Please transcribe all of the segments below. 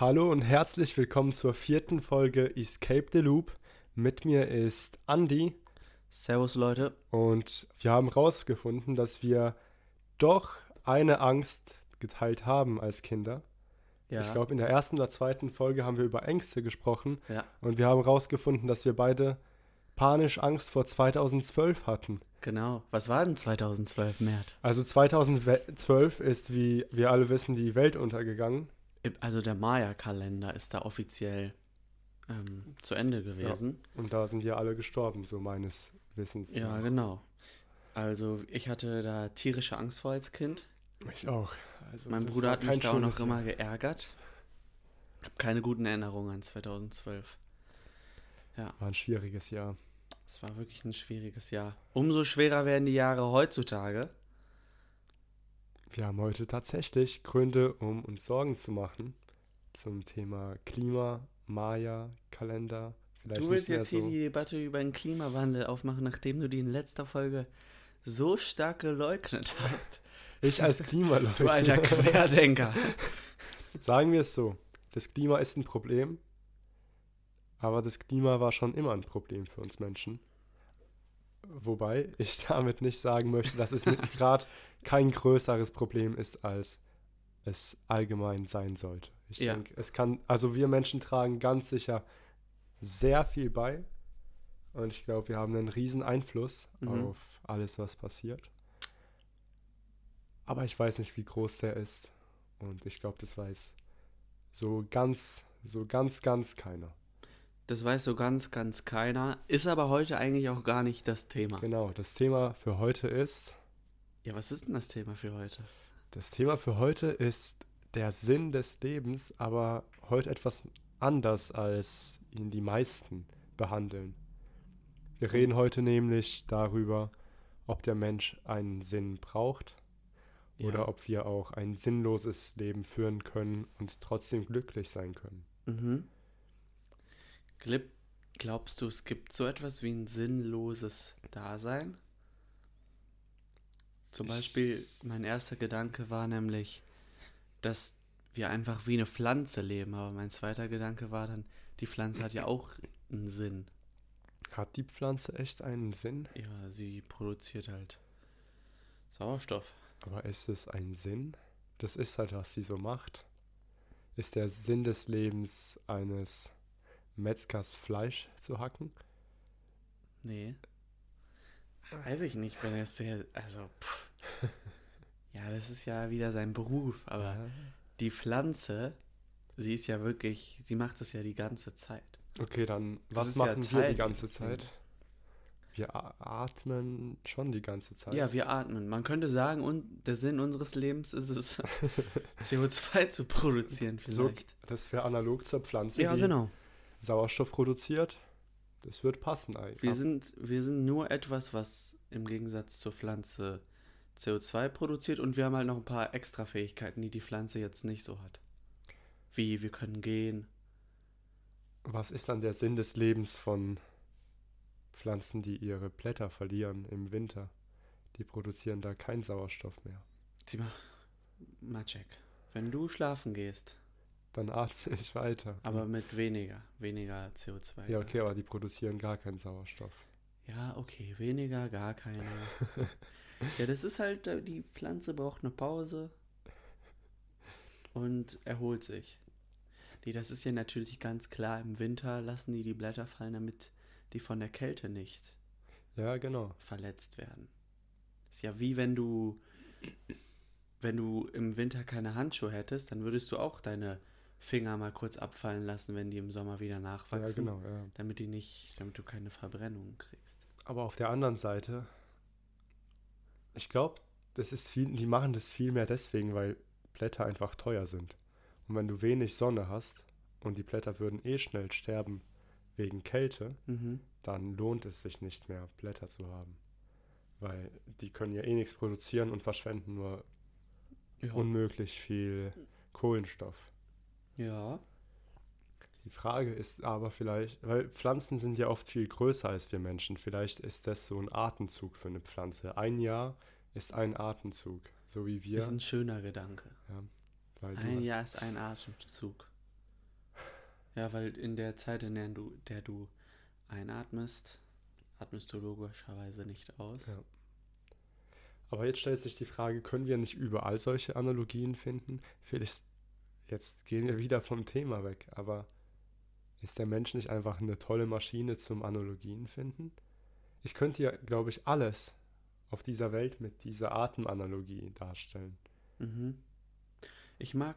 Hallo und herzlich willkommen zur vierten Folge Escape the Loop. Mit mir ist Andy Servus Leute. und wir haben herausgefunden, dass wir doch eine Angst geteilt haben als Kinder. Ja. Ich glaube, in der ersten oder zweiten Folge haben wir über Ängste gesprochen Ja, und wir haben herausgefunden, dass wir beide panisch Angst vor 2012 hatten. genau. Was war denn 2012, Mert? Also 2012 ist, wie wir alle wissen, die Welt untergegangen. Also der Maya-Kalender ist da offiziell ähm, zu Ende gewesen. Und da sind ja alle gestorben, so meines Wissens. Ja, nach. genau. Also ich hatte da tierische Angst vor als Kind. Ich auch. Also, mein Bruder hat mich da auch noch immer geärgert. Ich habe keine guten Erinnerungen an 2012. War ein schwieriges Jahr. Es war wirklich ein schwieriges Jahr. Umso schwerer werden die Jahre heutzutage. Wir haben heute tatsächlich Gründe, um uns Sorgen zu machen zum Thema Klima, Maya, Kalender. Vielleicht Du willst jetzt hier so. die Debatte über den Klimawandel aufmachen, nachdem du die in letzter Folge so stark geleugnet hast. Ich als Klimaleugner. Du alter Querdenker. Sagen wir es so. Das Klima ist ein Problem, aber das Klima war schon immer ein Problem für uns Menschen. Wobei ich damit nicht sagen möchte, dass es nicht gerade kein größeres Problem ist, als es allgemein sein sollte. Ich Ja. denke, es kann, also wir Menschen tragen ganz sicher sehr viel bei. Und ich glaube, wir haben einen riesen Einfluss Mhm. auf alles, was passiert. Aber ich weiß nicht, wie groß der ist. Und ich glaube, das weiß so ganz, so ganz, ganz keiner. Das weiß so ganz, ganz keiner. Ist aber heute eigentlich auch gar nicht das Thema. Genau, das Thema für heute ist, Ja, was ist denn das Thema für heute? das Thema für heute ist der Sinn des Lebens, aber heute etwas anders, als ihn die meisten behandeln. Wir reden heute nämlich darüber, ob der Mensch einen Sinn braucht oder Ja. ob wir auch ein sinnloses Leben führen können und trotzdem glücklich sein können. Mhm. Glaubst du, es gibt so etwas wie ein sinnloses Dasein? Zum Beispiel, mein erster Gedanke war nämlich, dass wir einfach wie eine Pflanze leben, aber mein zweiter Gedanke war dann, die Pflanze hat ja auch einen Sinn. Hat die Pflanze echt einen Sinn? Ja, sie produziert halt Sauerstoff. Aber ist es ein Sinn? Das ist halt, was sie so macht. Ist der Sinn des Lebens eines Metzgers Fleisch zu hacken? Nee. Weiß ich nicht, wenn er es sehr. Also, pff. Ja, das ist ja wieder sein Beruf, aber Ja. die Pflanze, sie ist ja wirklich. Sie macht das ja die ganze Zeit. Okay, dann Das was ist ja machen wir die ganze. Zeit? Wir atmen schon die ganze Zeit. Ja, wir atmen. Man könnte sagen, und der Sinn unseres Lebens ist es, CO2 zu produzieren, so, vielleicht. das wäre analog zur Pflanze, ja, die genau. Sauerstoff produziert. Das wird passen eigentlich. Wir sind, wir sind nur etwas, was im Gegensatz zur Pflanze CO2 produziert und wir haben halt noch ein paar extra Fähigkeiten, die die Pflanze jetzt nicht so hat. Wie, wir können gehen. Was ist dann der Sinn des Lebens von Pflanzen, die ihre Blätter verlieren im Winter? Die produzieren da keinen Sauerstoff mehr. Sieh mal, check. Wenn du schlafen gehst, Dann atme ich weiter. aber mit weniger, weniger CO2. ja, okay, aber die produzieren gar keinen Sauerstoff. Ja, okay, weniger, gar keine. ja, das ist halt, äh, die Pflanze braucht eine Pause und erholt sich. Nee, das ist ja natürlich ganz klar, im Winter lassen die die Blätter fallen, damit die von der Kälte nicht Ja, genau. verletzt werden. Ist ja wie wenn du, wenn du im Winter keine Handschuhe hättest, dann würdest du auch deine Finger mal kurz abfallen lassen, wenn die im Sommer wieder Ja, nachwachsen, genau, ja. damit die nicht, damit du keine Verbrennung kriegst. Aber auf der anderen Seite, ich glaube, das ist viel, die machen das viel mehr deswegen, weil Blätter einfach teuer sind. Und wenn du wenig Sonne hast und die Blätter würden eh schnell sterben wegen Kälte, Mhm. dann lohnt es sich nicht mehr, Blätter zu haben. Weil die können ja eh nichts produzieren und verschwenden nur Ja. unmöglich viel Kohlenstoff. Ja. Die Frage ist aber vielleicht, weil Pflanzen sind ja oft viel größer als wir Menschen. Vielleicht ist das so ein Atemzug für eine Pflanze. Ein Jahr ist ein Atemzug, so wie wir. Ist ein schöner Gedanke. du, Ein Jahr ist ein Atemzug. Ja, weil in der Zeit, in der du, der du einatmest, atmest du logischerweise nicht aus. Ja. Aber jetzt stellt sich die Frage, können wir nicht überall solche Analogien finden? Vielleicht, jetzt gehen wir wieder vom Thema weg, aber ist der Mensch nicht einfach eine tolle Maschine zum Analogien finden? Ich könnte ja, glaube ich, alles auf dieser Welt mit dieser Atemanalogie darstellen. Mhm. Ich mag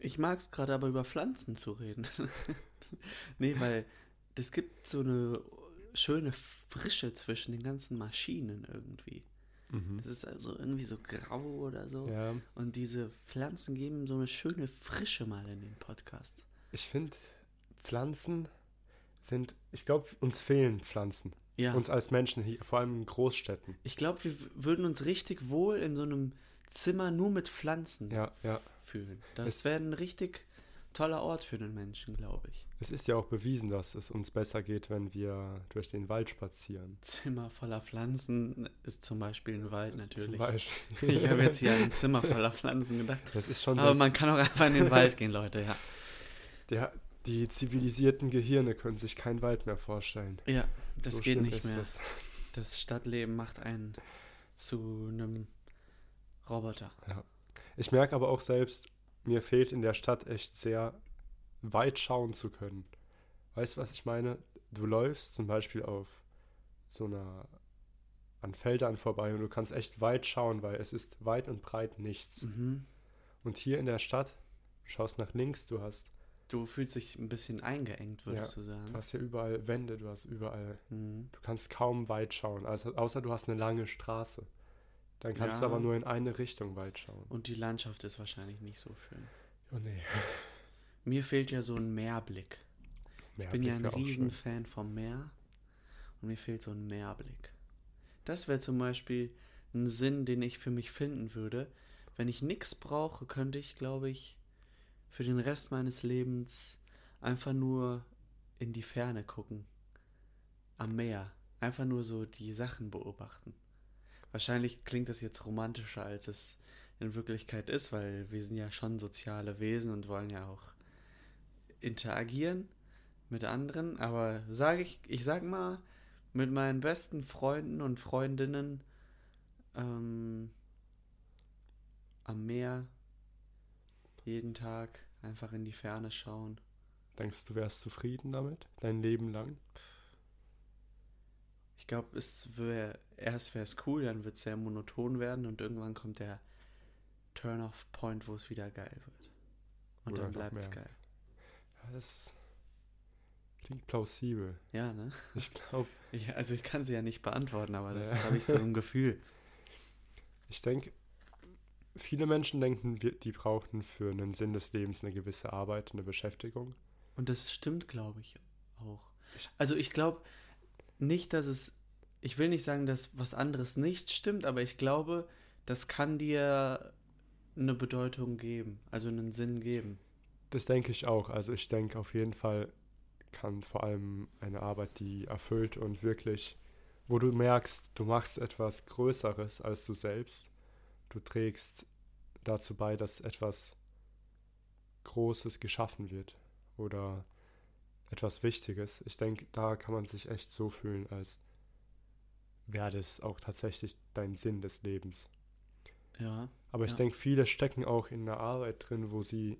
ich es gerade aber über Pflanzen zu reden. nee, weil es gibt so eine schöne Frische zwischen den ganzen Maschinen irgendwie. Mhm. Das ist also irgendwie so grau oder so. Ja, Und diese Pflanzen geben so eine schöne Frische mal in den Podcast. ich finde, Pflanzen sind, ich glaube, uns fehlen Pflanzen. Ja. Uns als Menschen hier, vor allem in Großstädten. ich glaube, wir würden uns richtig wohl in so einem Zimmer nur mit Pflanzen Ja, ja. fühlen. Das Es- wäre ein richtig toller Ort für den Menschen, glaube ich. Es ist ja auch bewiesen, dass es uns besser geht, wenn wir durch den Wald spazieren. Zimmer voller Pflanzen ist zum Beispiel ein Wald Zum natürlich. Beispiel. Ich habe jetzt hier ein Zimmer voller Pflanzen gedacht. Das ist schon Aber man kann auch einfach in den Wald gehen, Leute, ja. der, die zivilisierten Gehirne können sich keinen Wald mehr vorstellen. Ja, das So geht nicht mehr. das. Das Stadtleben macht einen zu einem Roboter. Ich merke aber auch selbst, mir fehlt in der Stadt echt sehr weit schauen zu können. Weißt du, was ich meine? Du läufst zum Beispiel auf so einer an Feldern vorbei und du kannst echt weit schauen, weil es ist weit und breit nichts. Mhm. Und hier in der Stadt, du schaust nach links, du hast, Du fühlst dich ein bisschen eingeengt, würdest du sagen. du hast hier überall Wände, du hast überall, Mhm. du kannst kaum weit schauen, also, außer du hast eine lange Straße. Dann kannst Ja. du aber nur in eine Richtung weit schauen. Und die Landschaft ist wahrscheinlich nicht so schön. Oh nee. Mir fehlt ja so ein Meerblick. Ich bin ja ein Riesenfan vom Meer und mir fehlt so ein Meerblick. Das wäre zum Beispiel ein Sinn, den ich für mich finden würde. Wenn ich nichts brauche, könnte ich, glaube ich, für den Rest meines Lebens einfach nur in die Ferne gucken. Am Meer. Einfach nur so die Sachen beobachten. Wahrscheinlich klingt das jetzt romantischer, als es in Wirklichkeit ist, weil wir sind ja schon soziale Wesen und wollen ja auch interagieren mit anderen, aber sage ich, ich sag mal, mit meinen besten Freunden und Freundinnen ähm, am Meer jeden Tag einfach in die Ferne schauen. Denkst du, wärst zufrieden damit? Dein Leben lang? Ich glaube, es wäre erst wäre es cool, dann wird es sehr monoton werden und irgendwann kommt der Turn-off-Point, wo es wieder geil wird. Und Oder dann bleibt es geil. Ja, das klingt plausibel. Ja, ne? Ich glaube, also ich kann sie ja nicht beantworten, aber das Ja. habe ich so im Gefühl. ich denke, viele Menschen denken, die brauchen für einen Sinn des Lebens eine gewisse Arbeit, eine Beschäftigung. Und das stimmt, glaube ich, auch. Also ich glaube nicht, dass es, ich will nicht sagen, dass was anderes nicht stimmt, aber ich glaube, das kann dir eine Bedeutung geben, also einen Sinn geben. Das denke ich auch. Also ich denke auf jeden Fall kann vor allem eine Arbeit, die erfüllt und wirklich, wo du merkst, du machst etwas Größeres als du selbst. Du trägst dazu bei, dass etwas Großes geschaffen wird oder etwas Wichtiges. Ich denke, da kann man sich echt so fühlen, als wäre das auch tatsächlich dein Sinn des Lebens. Ja, Aber ich Ja. denke, viele stecken auch in einer Arbeit drin, wo sie,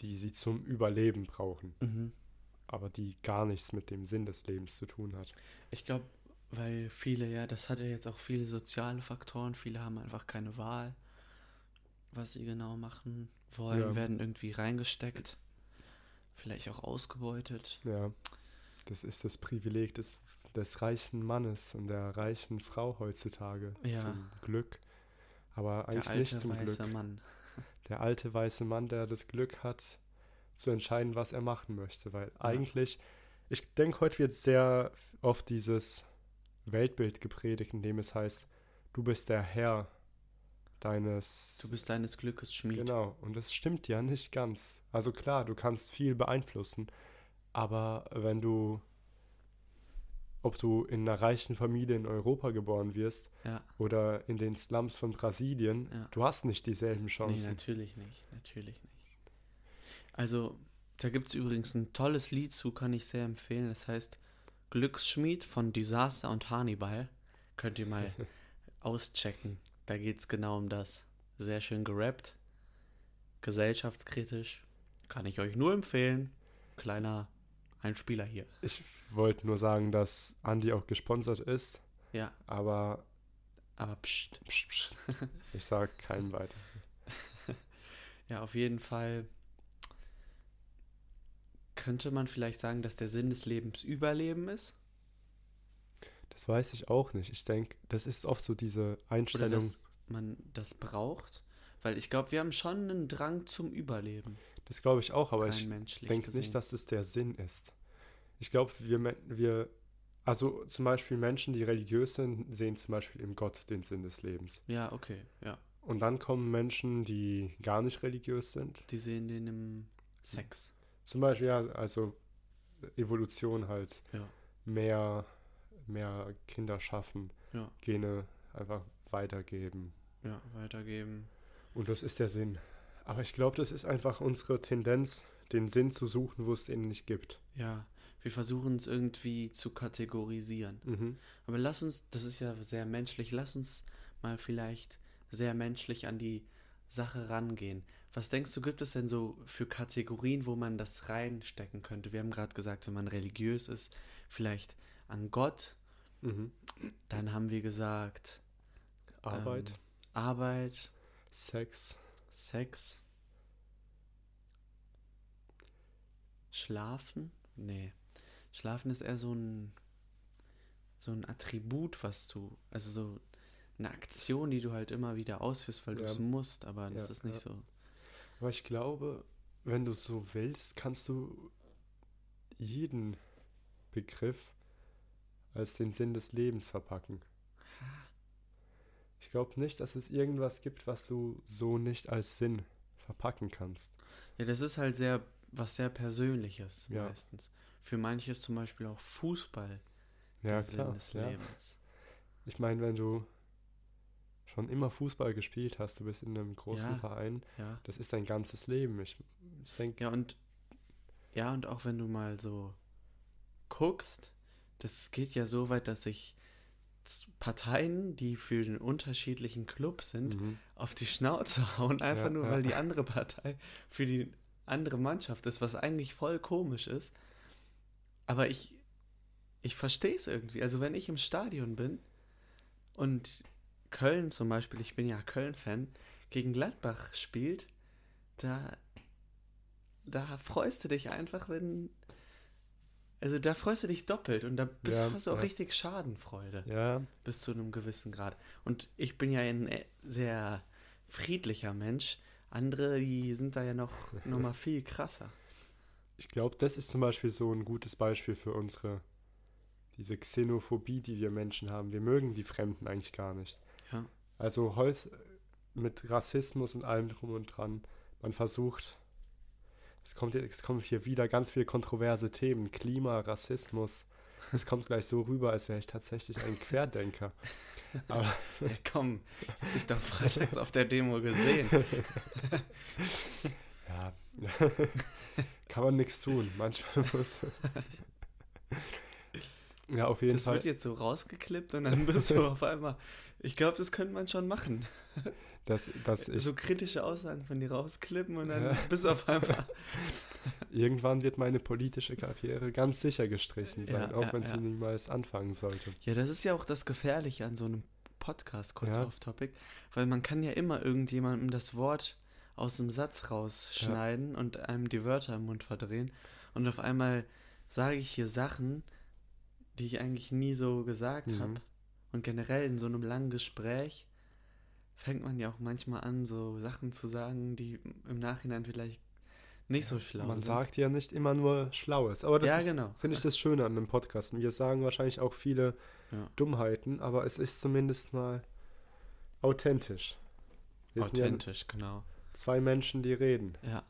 die sie zum Überleben brauchen, mhm. aber die gar nichts mit dem Sinn des Lebens zu tun hat. ich glaube, weil viele, ja, das hat ja jetzt auch viele soziale Faktoren, viele haben einfach keine Wahl, was sie genau machen wollen, Ja. werden irgendwie reingesteckt, vielleicht auch ausgebeutet. Ja, das ist das Privileg des, des reichen Mannes und der reichen Frau heutzutage Ja. zum Glück. Aber Der eigentlich alte nicht zum weiße Glück. Mann. Der alte weiße Mann, der das Glück hat, zu entscheiden, was er machen möchte. Weil eigentlich, ich denke, heute wird sehr oft dieses Weltbild gepredigt, in dem es heißt, du bist der Herr deines. Du bist deines Glückes Schmied. Genau, und das stimmt ja nicht ganz. Also klar, du kannst viel beeinflussen, aber wenn du, ob du in einer reichen Familie in Europa geboren wirst Ja. oder in den Slums von Brasilien, Ja. du hast nicht dieselben Nee, Chancen. natürlich nicht. Natürlich nicht. Also, Da gibt es übrigens ein tolles Lied zu, kann ich sehr empfehlen. Das heißt Glücksschmied von Disaster und Hannibal. Könnt ihr mal auschecken. Da geht es genau um das. Sehr schön gerappt. Gesellschaftskritisch. Kann ich euch nur empfehlen. Kleiner Einspieler hier. Ich wollte nur sagen, dass Andy auch gesponsert ist. Ja. Aber. Aber pst. pst, pst. Ich sage keinen weiter. ja, auf jeden Fall könnte man vielleicht sagen, dass der Sinn des Lebens Überleben ist? Das weiß ich auch nicht. Ich denke, das ist oft so diese Einstellung. Oder dass man das braucht. Weil ich glaube, wir haben schon einen Drang zum Überleben. Das glaube ich auch, aber ich denke nicht, dass es der Sinn ist. Ich glaube, wir, wir, also zum Beispiel Menschen, die religiös sind, sehen zum Beispiel im Gott den Sinn des Lebens. Ja, okay, ja. Und dann kommen Menschen, die gar nicht religiös sind. Die sehen den im Sex. Zum Beispiel, ja, also Evolution halt. Ja. Mehr, mehr Kinder schaffen. Ja. Gene einfach weitergeben. Ja, weitergeben. Und das ist der Sinn. Aber ich glaube, das ist einfach unsere Tendenz, den Sinn zu suchen, wo es den nicht gibt. Ja, wir versuchen es irgendwie zu kategorisieren. Mhm. Aber lass uns, das ist ja sehr menschlich, lass uns mal vielleicht sehr menschlich an die Sache rangehen. Was denkst du, gibt es denn so für Kategorien, wo man das reinstecken könnte? Wir haben gerade gesagt, wenn man religiös ist, vielleicht an Gott. Mhm. Dann haben wir gesagt Arbeit. Ähm, Arbeit. Sex. Sex. Schlafen? Nee. Schlafen ist eher so ein so ein Attribut, was du, also so eine Aktion, die du halt immer wieder ausführst, weil ja. du es musst, aber das ja, ist nicht ja. so. Aber ich glaube, wenn du so willst, kannst du jeden Begriff als den Sinn des Lebens verpacken. Ich glaube nicht, dass es irgendwas gibt, was du so nicht als Sinn verpacken kannst. Ja, das ist halt sehr was sehr Persönliches ja. meistens. Für manche ist zum Beispiel auch Fußball ja, der klar, Sinn des ja. Lebens. Ich meine, wenn du schon immer Fußball gespielt hast, du bist in einem großen ja, Verein, ja. das ist dein ganzes Leben. Ich, ich denke. Ja, und ja, und auch wenn du mal so guckst, das geht ja so weit, dass sich Parteien, die für den unterschiedlichen Club sind, mhm. auf die Schnauze hauen, einfach ja, nur, weil die andere Partei für die andere Mannschaft ist, was eigentlich voll komisch ist. Aber ich, ich verstehe es irgendwie. Also wenn ich im Stadion bin und Köln zum Beispiel, ich bin ja Köln-Fan, gegen Gladbach spielt, da, da freust du dich einfach, wenn. Also da freust du dich doppelt und da bist, ja, hast du auch ja. richtig Schadenfreude. Ja. Bis zu einem gewissen Grad. Und ich bin ja ein äh, sehr friedlicher Mensch. Andere, die sind da ja noch, noch mal viel krasser. Ich glaube, das ist zum Beispiel so ein gutes Beispiel für unsere, diese Xenophobie, die wir Menschen haben. Wir mögen die Fremden eigentlich gar nicht. Ja. Also mit Rassismus und allem drum und dran, man versucht, es kommt, es kommt hier wieder ganz viele kontroverse Themen, Klima, Rassismus. Es kommt gleich so rüber, als wäre ich tatsächlich ein Querdenker. Aber ja, komm, ich hab dich doch freitags auf der Demo gesehen. ja, kann man nichts tun. Manchmal muss. ja, auf jeden das Fall. Das wird jetzt so rausgeklippt und dann bist du auf einmal ich glaube, das könnte man schon machen. Das, das so kritische Aussagen von dir rausklippen und dann ja. bis auf einmal. Irgendwann wird meine politische Karriere ganz sicher gestrichen sein, ja, auch ja, wenn sie niemals anfangen sollte. Ja, das ist ja auch das Gefährliche an so einem Podcast, kurz ja. off-topic, weil man kann ja immer irgendjemandem das Wort aus dem Satz rausschneiden und einem die Wörter im Mund verdrehen und auf einmal sage ich hier Sachen, die ich eigentlich nie so gesagt mhm. habe und generell in so einem langen Gespräch fängt man ja auch manchmal an, so Sachen zu sagen, die im Nachhinein vielleicht nicht so schlau man sind. Man sagt ja nicht immer nur Schlaues. Aber das ja, genau. finde ich das Schöne an dem Podcast. Wir sagen wahrscheinlich auch viele ja. Dummheiten, aber es ist zumindest mal authentisch. Wir authentisch, ja genau. Zwei Menschen, die reden. Ja.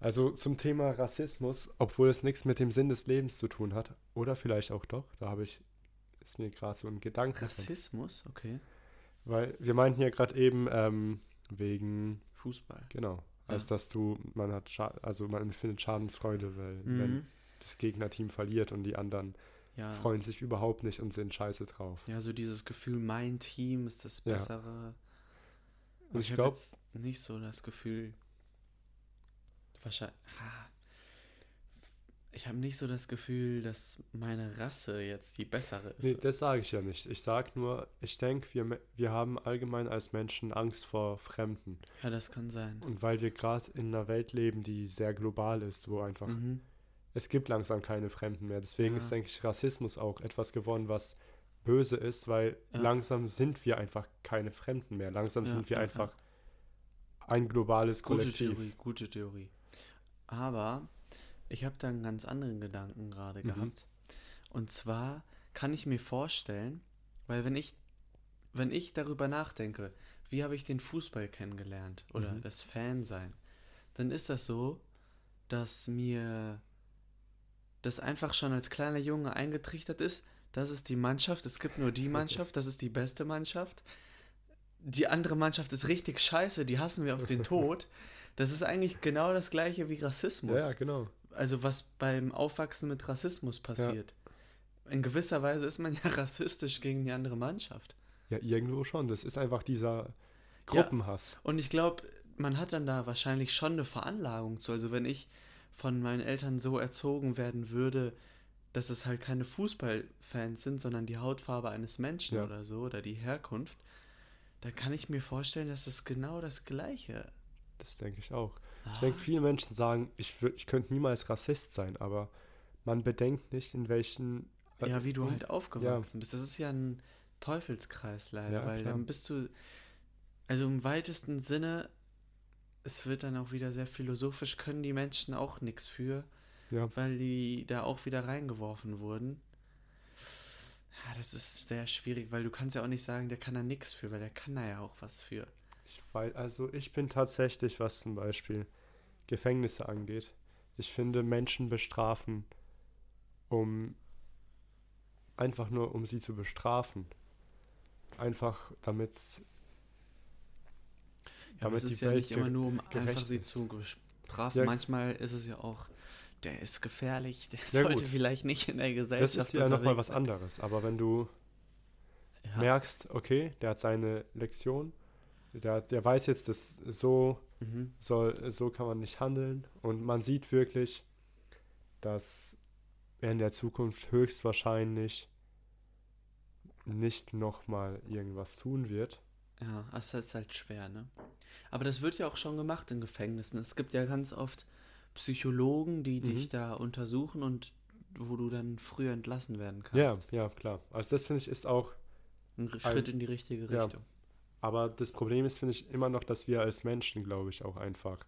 Also zum Thema Rassismus, obwohl es nichts mit dem Sinn des Lebens zu tun hat, oder vielleicht auch doch, da habe ich ist mir gerade so ein Gedanke. Rassismus, okay. Weil wir meinten ja gerade eben ähm, wegen Fußball. Genau. als dass du, man hat, Scha also man empfindet Schadensfreude, weil mhm. wenn das Gegnerteam verliert und die anderen ja. freuen sich überhaupt nicht und sind scheiße drauf. Ja, so dieses Gefühl, mein Team ist das Bessere. Ja. Und ich, ich glaube nicht so das Gefühl. Wahrscheinlich. Ich habe nicht so das Gefühl, dass meine Rasse jetzt die bessere ist. Nee, das sage ich ja nicht. Ich sage nur, ich denke, wir, wir haben allgemein als Menschen Angst vor Fremden. Ja, das kann sein. Und weil wir gerade in einer Welt leben, die sehr global ist, wo einfach mhm. es gibt langsam keine Fremden mehr. Deswegen ja. ist, denke ich, Rassismus auch etwas geworden, was böse ist, weil ja. langsam sind wir einfach keine Fremden mehr. Langsam ja, sind wir einfach ein globales Kollektiv. Gute Theorie, gute Theorie. Aber ich habe da einen ganz anderen Gedanken gerade mhm. gehabt. Und zwar kann ich mir vorstellen, weil wenn ich, wenn ich darüber nachdenke, wie habe ich den Fußball kennengelernt oder mhm. das Fansein, dann ist das so, dass mir das einfach schon als kleiner Junge eingetrichtert ist, das ist die Mannschaft, es gibt nur die Mannschaft, das ist die beste Mannschaft. Die andere Mannschaft ist richtig scheiße, die hassen wir auf den Tod. Das ist eigentlich genau das gleiche wie Rassismus. Ja, genau also was beim Aufwachsen mit Rassismus passiert. Ja. In gewisser Weise ist man ja rassistisch gegen die andere Mannschaft. Ja, irgendwo schon. Das ist einfach dieser Gruppenhass. Ja. Und ich glaube, man hat dann da wahrscheinlich schon eine Veranlagung zu. Also wenn ich von meinen Eltern so erzogen werden würde, dass es halt keine Fußballfans sind, sondern die Hautfarbe eines Menschen ja. oder so oder die Herkunft, dann kann ich mir vorstellen, dass es genau das Gleiche. Das denke ich auch. Ich denke, viele Menschen sagen, ich, ich könnte niemals Rassist sein, aber man bedenkt nicht, in welchen. Äh, ja, wie du halt aufgewachsen ja. bist. Das ist ja ein Teufelskreis leider, ja, weil klar. dann bist du. Also im weitesten Sinne, es wird dann auch wieder sehr philosophisch, können die Menschen auch nichts für, ja. weil die da auch wieder reingeworfen wurden. Ja, das ist sehr schwierig, weil du kannst ja auch nicht sagen, der kann da nichts für, weil der kann da ja auch was für. Ich weiß, also ich bin tatsächlich, was zum Beispiel Gefängnisse angeht, ich finde Menschen bestrafen, um einfach nur um sie zu bestrafen. Einfach damit ja, damit es ist ja nicht immer nur um einfach sie zu bestrafen. Ja. Manchmal ist es ja auch, der ist gefährlich, der ja, sollte gut. vielleicht nicht in der Gesellschaft Das ist ja nochmal was anderes. Aber wenn du merkst, okay, der hat seine Lektion der, der weiß jetzt, dass so mhm. soll, so kann man nicht handeln. Und man sieht wirklich, dass er in der Zukunft höchstwahrscheinlich nicht nochmal irgendwas tun wird. Ja, das ist halt schwer, ne? Aber das wird ja auch schon gemacht in Gefängnissen. Es gibt ja ganz oft Psychologen, die mhm. dich da untersuchen und wo du dann früher entlassen werden kannst. Ja, ja, klar. Also das finde ich ist auch ein Schritt ein, in die richtige Richtung. Ja, aber das Problem ist, finde ich, immer noch, dass wir als Menschen, glaube ich, auch einfach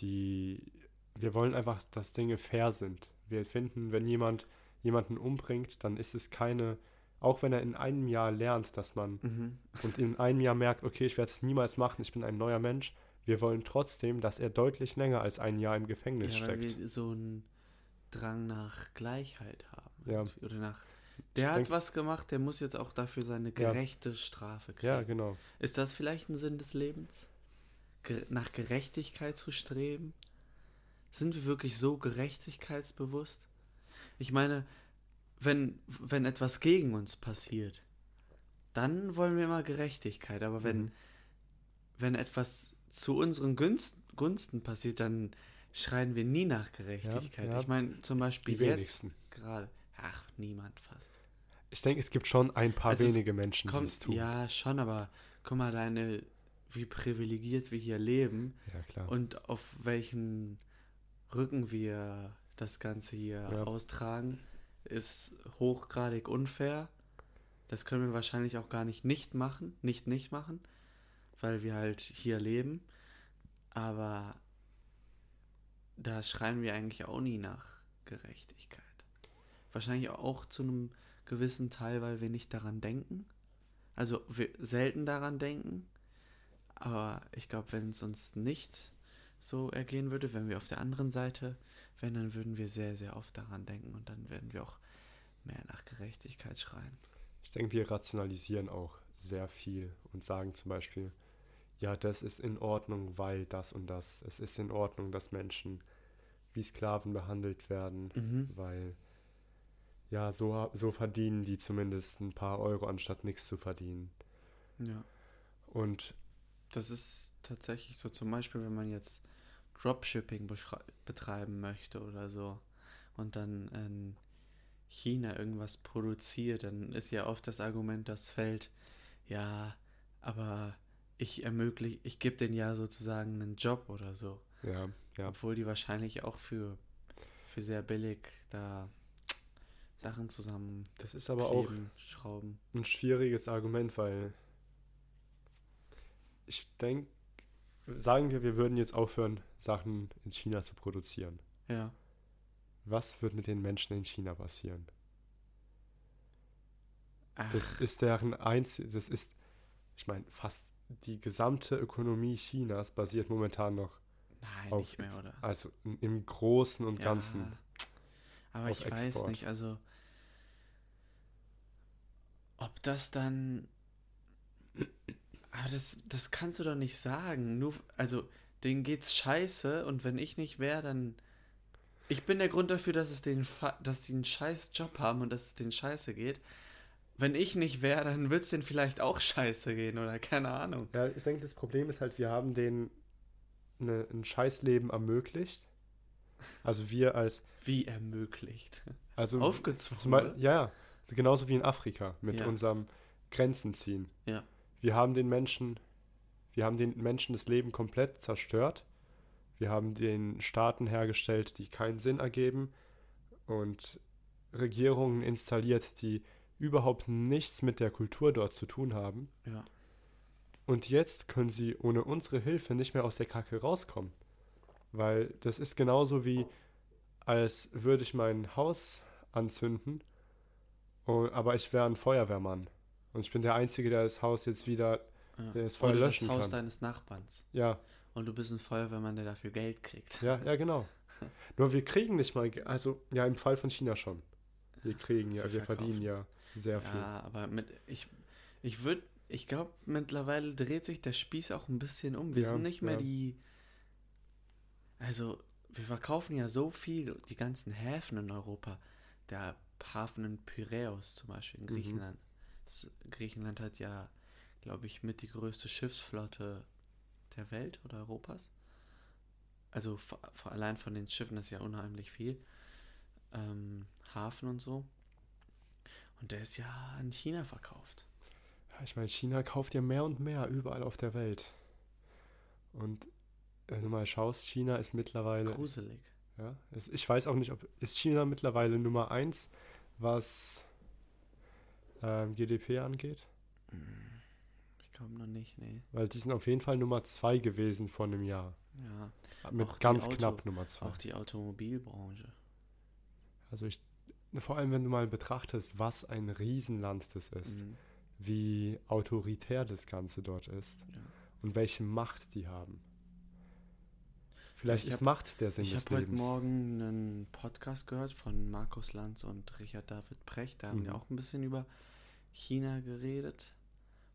die. Wir wollen einfach, dass Dinge fair sind. Wir finden, wenn jemand jemanden umbringt, dann ist es keine. Auch wenn er in einem Jahr lernt, dass man mhm. und in einem Jahr merkt, okay, ich werde es niemals machen, ich bin ein neuer Mensch, wir wollen trotzdem, dass er deutlich länger als ein Jahr im Gefängnis ja, steckt. Weil wir so einen Drang nach Gleichheit haben. Ja. Oder nach der hat denk, was gemacht, der muss jetzt auch dafür seine gerechte ja. Strafe kriegen. Ja, genau. Ist das vielleicht ein Sinn des Lebens? Ge nach Gerechtigkeit zu streben? Sind wir wirklich so gerechtigkeitsbewusst? Ich meine, wenn, wenn etwas gegen uns passiert, dann wollen wir immer Gerechtigkeit. Aber wenn, mhm. wenn etwas zu unseren Gunst, Gunsten passiert, dann schreien wir nie nach Gerechtigkeit. Ja, ja. Ich meine, zum Beispiel jetzt gerade. Ach, niemand fast. Ich denke, es gibt schon ein paar also wenige Menschen, kommt, die es tun. Ja, schon, aber guck mal alleine, wie privilegiert wir hier leben. Ja, klar. Und auf welchen Rücken wir das Ganze hier ja. austragen, ist hochgradig unfair. Das können wir wahrscheinlich auch gar nicht nicht machen, nicht nicht machen, weil wir halt hier leben. Aber da schreien wir eigentlich auch nie nach Gerechtigkeit. Wahrscheinlich auch zu einem gewissen Teil, weil wir nicht daran denken. Also wir selten daran denken. Aber ich glaube, wenn es uns nicht so ergehen würde, wenn wir auf der anderen Seite wären, dann würden wir sehr, sehr oft daran denken und dann werden wir auch mehr nach Gerechtigkeit schreien. Ich denke, wir rationalisieren auch sehr viel und sagen zum Beispiel, ja, das ist in Ordnung, weil das und das. Es ist in Ordnung, dass Menschen wie Sklaven behandelt werden, mhm. weil ja, so, so verdienen die zumindest ein paar Euro, anstatt nichts zu verdienen. Ja. Und das ist tatsächlich so, zum Beispiel, wenn man jetzt Dropshipping betreiben möchte oder so und dann in China irgendwas produziert, dann ist ja oft das Argument, das fällt, ja, aber ich ermögliche, ich gebe denen ja sozusagen einen Job oder so. Ja, ja. Obwohl die wahrscheinlich auch für, für sehr billig da Sachen zusammen. Das ist aber auch schrauben. ein schwieriges Argument, weil ich denke, sagen wir, wir würden jetzt aufhören, Sachen in China zu produzieren. Ja. Was wird mit den Menschen in China passieren? Ach. Das ist deren einzig, das ist, ich meine, fast die gesamte Ökonomie Chinas basiert momentan noch Nein, auf, nicht mehr, oder? Also im Großen und ja, Ganzen. Aber ich Export. weiß nicht, also ob das dann. Aber das, das kannst du doch nicht sagen. Nur, also, denen geht's scheiße und wenn ich nicht wäre, dann. Ich bin der Grund dafür, dass es den dass die einen scheiß Job haben und dass es denen scheiße geht. Wenn ich nicht wäre, dann wird es denen vielleicht auch scheiße gehen oder keine Ahnung. Ja, ich denke, das Problem ist halt, wir haben denen eine, ein Scheißleben ermöglicht. Also wir als. Wie ermöglicht? Also aufgezwungen. Zum, ja, genauso wie in Afrika mit ja. unserem Grenzen ziehen. Ja. Wir haben den Menschen, wir haben den Menschen das Leben komplett zerstört. Wir haben den Staaten hergestellt, die keinen Sinn ergeben und Regierungen installiert, die überhaupt nichts mit der Kultur dort zu tun haben. Ja. Und jetzt können sie ohne unsere Hilfe nicht mehr aus der Kacke rauskommen. Weil das ist genauso wie, als würde ich mein Haus anzünden, aber ich wäre ein Feuerwehrmann. Und ich bin der Einzige, der das Haus jetzt wieder, ja. der das Feuer Oder löschen das Haus kann. deines Nachbarns. Ja. Und du bist ein Feuerwehrmann, der dafür Geld kriegt. Ja, ja, genau. Nur wir kriegen nicht mal, also ja, im Fall von China schon. Wir kriegen ja, wir verdienen ja sehr viel. Ja, aber mit, ich, ich würde, ich glaube, mittlerweile dreht sich der Spieß auch ein bisschen um. Wir ja, sind nicht mehr ja. die, also wir verkaufen ja so viel, die ganzen Häfen in Europa. Der Hafen in Piräus zum Beispiel in mhm. Griechenland. Mhm. Griechenland hat ja, glaube ich, mit die größte Schiffsflotte der Welt oder Europas. Also allein von den Schiffen ist ja unheimlich viel. Ähm, Hafen und so. Und der ist ja an China verkauft. Ja, ich meine, China kauft ja mehr und mehr überall auf der Welt. Und wenn du mal schaust, China ist mittlerweile. Das ist gruselig. Ja, es, ich weiß auch nicht, ob ist China mittlerweile Nummer eins, was ähm, GDP angeht. Ich glaube noch nicht, nee. Weil die sind auf jeden Fall Nummer zwei gewesen vor einem Jahr. Ja. Mit ganz Auto, knapp Nummer zwei. Auch die Automobilbranche. Also ich, vor allem wenn du mal betrachtest, was ein Riesenland das ist, mhm. wie autoritär das Ganze dort ist ja. und welche Macht die haben. Vielleicht ich ist hab, Macht der Sinn des Lebens. Ich habe heute Morgen einen Podcast gehört von Markus Lanz und Richard David Precht. Da haben mhm. wir auch ein bisschen über China geredet.